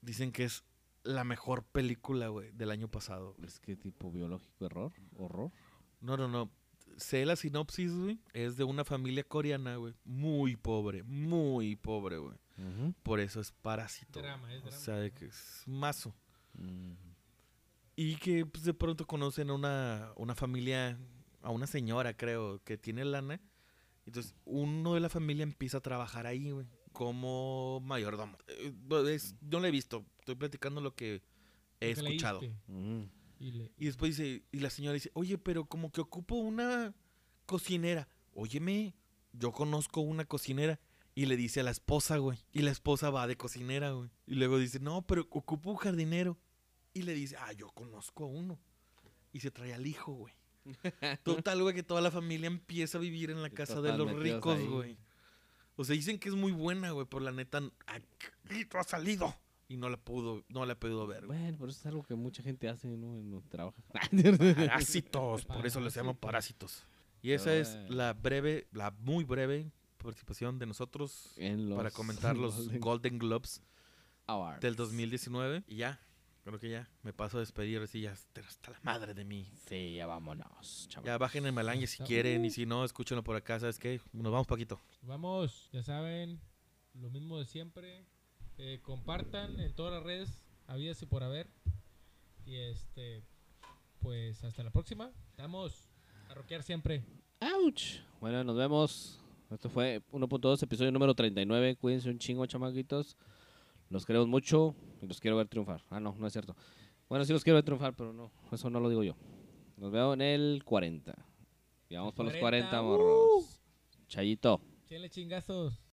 Dicen que es la mejor película, güey, del año pasado. Es que tipo biológico error, horror. No, no, no. Sé la sinopsis, güey. Es de una familia coreana, güey. Muy pobre, muy pobre, güey. Por eso es parásito. Drama, es O drama. sea, de que es mazo. Y que pues, de pronto conocen a una, una familia, a una señora, creo, que tiene lana. Entonces, uno de la familia empieza a trabajar ahí, güey. Como mayordomo. Eh, es- no lo he visto. Estoy platicando lo que he escuchado. Mm. Y le- Y después dice, y la señora dice, oye, pero como que ocupo una cocinera. Óyeme, yo conozco una cocinera. Y le dice a la esposa, güey. Y la esposa va de cocinera, güey. Y luego dice, no, pero ocupo un jardinero. Y le dice, ah, yo conozco a uno. Y se trae al hijo, güey. Total, güey, que toda la familia empieza a vivir en la casa total, de los ricos, ahí. güey. O sea, dicen que es muy buena, güey, pero la neta, aquí ha salido. Y no la pudo, no la he podido ver, güey. Bueno, pero eso es algo que mucha gente hace, ¿no? En los trabajos. Parásitos, por eso les llamo parásitos. Y esa es Bueno. la breve, la muy breve participación de nosotros en los para comentar los Golden Golden Globes Awards. del 2019. Y ya, creo que ya, me paso a despedir, así ya hasta la madre de mí. Sí, ya vámonos, chaval. Ya bajen el Malangue si quieren y si no, escúchenlo por acá, ¿sabes qué? Nos vamos, Paquito. Vamos, ya saben, lo mismo de siempre. Eh, compartan en todas las redes, habíase por haber. Y este, pues hasta la próxima. Estamos a rockear siempre. ¡Auch! Bueno, nos vemos. Esto fue 1.2, episodio número 39. Cuídense un chingo, chamaquitos. Los queremos mucho y los quiero ver triunfar. Ah, no, no es cierto. Bueno, sí los quiero ver triunfar, pero no, eso no lo digo yo. Nos veo en el 40. Y vamos por los 40, 40, morros. Chayito. Chile chingazos.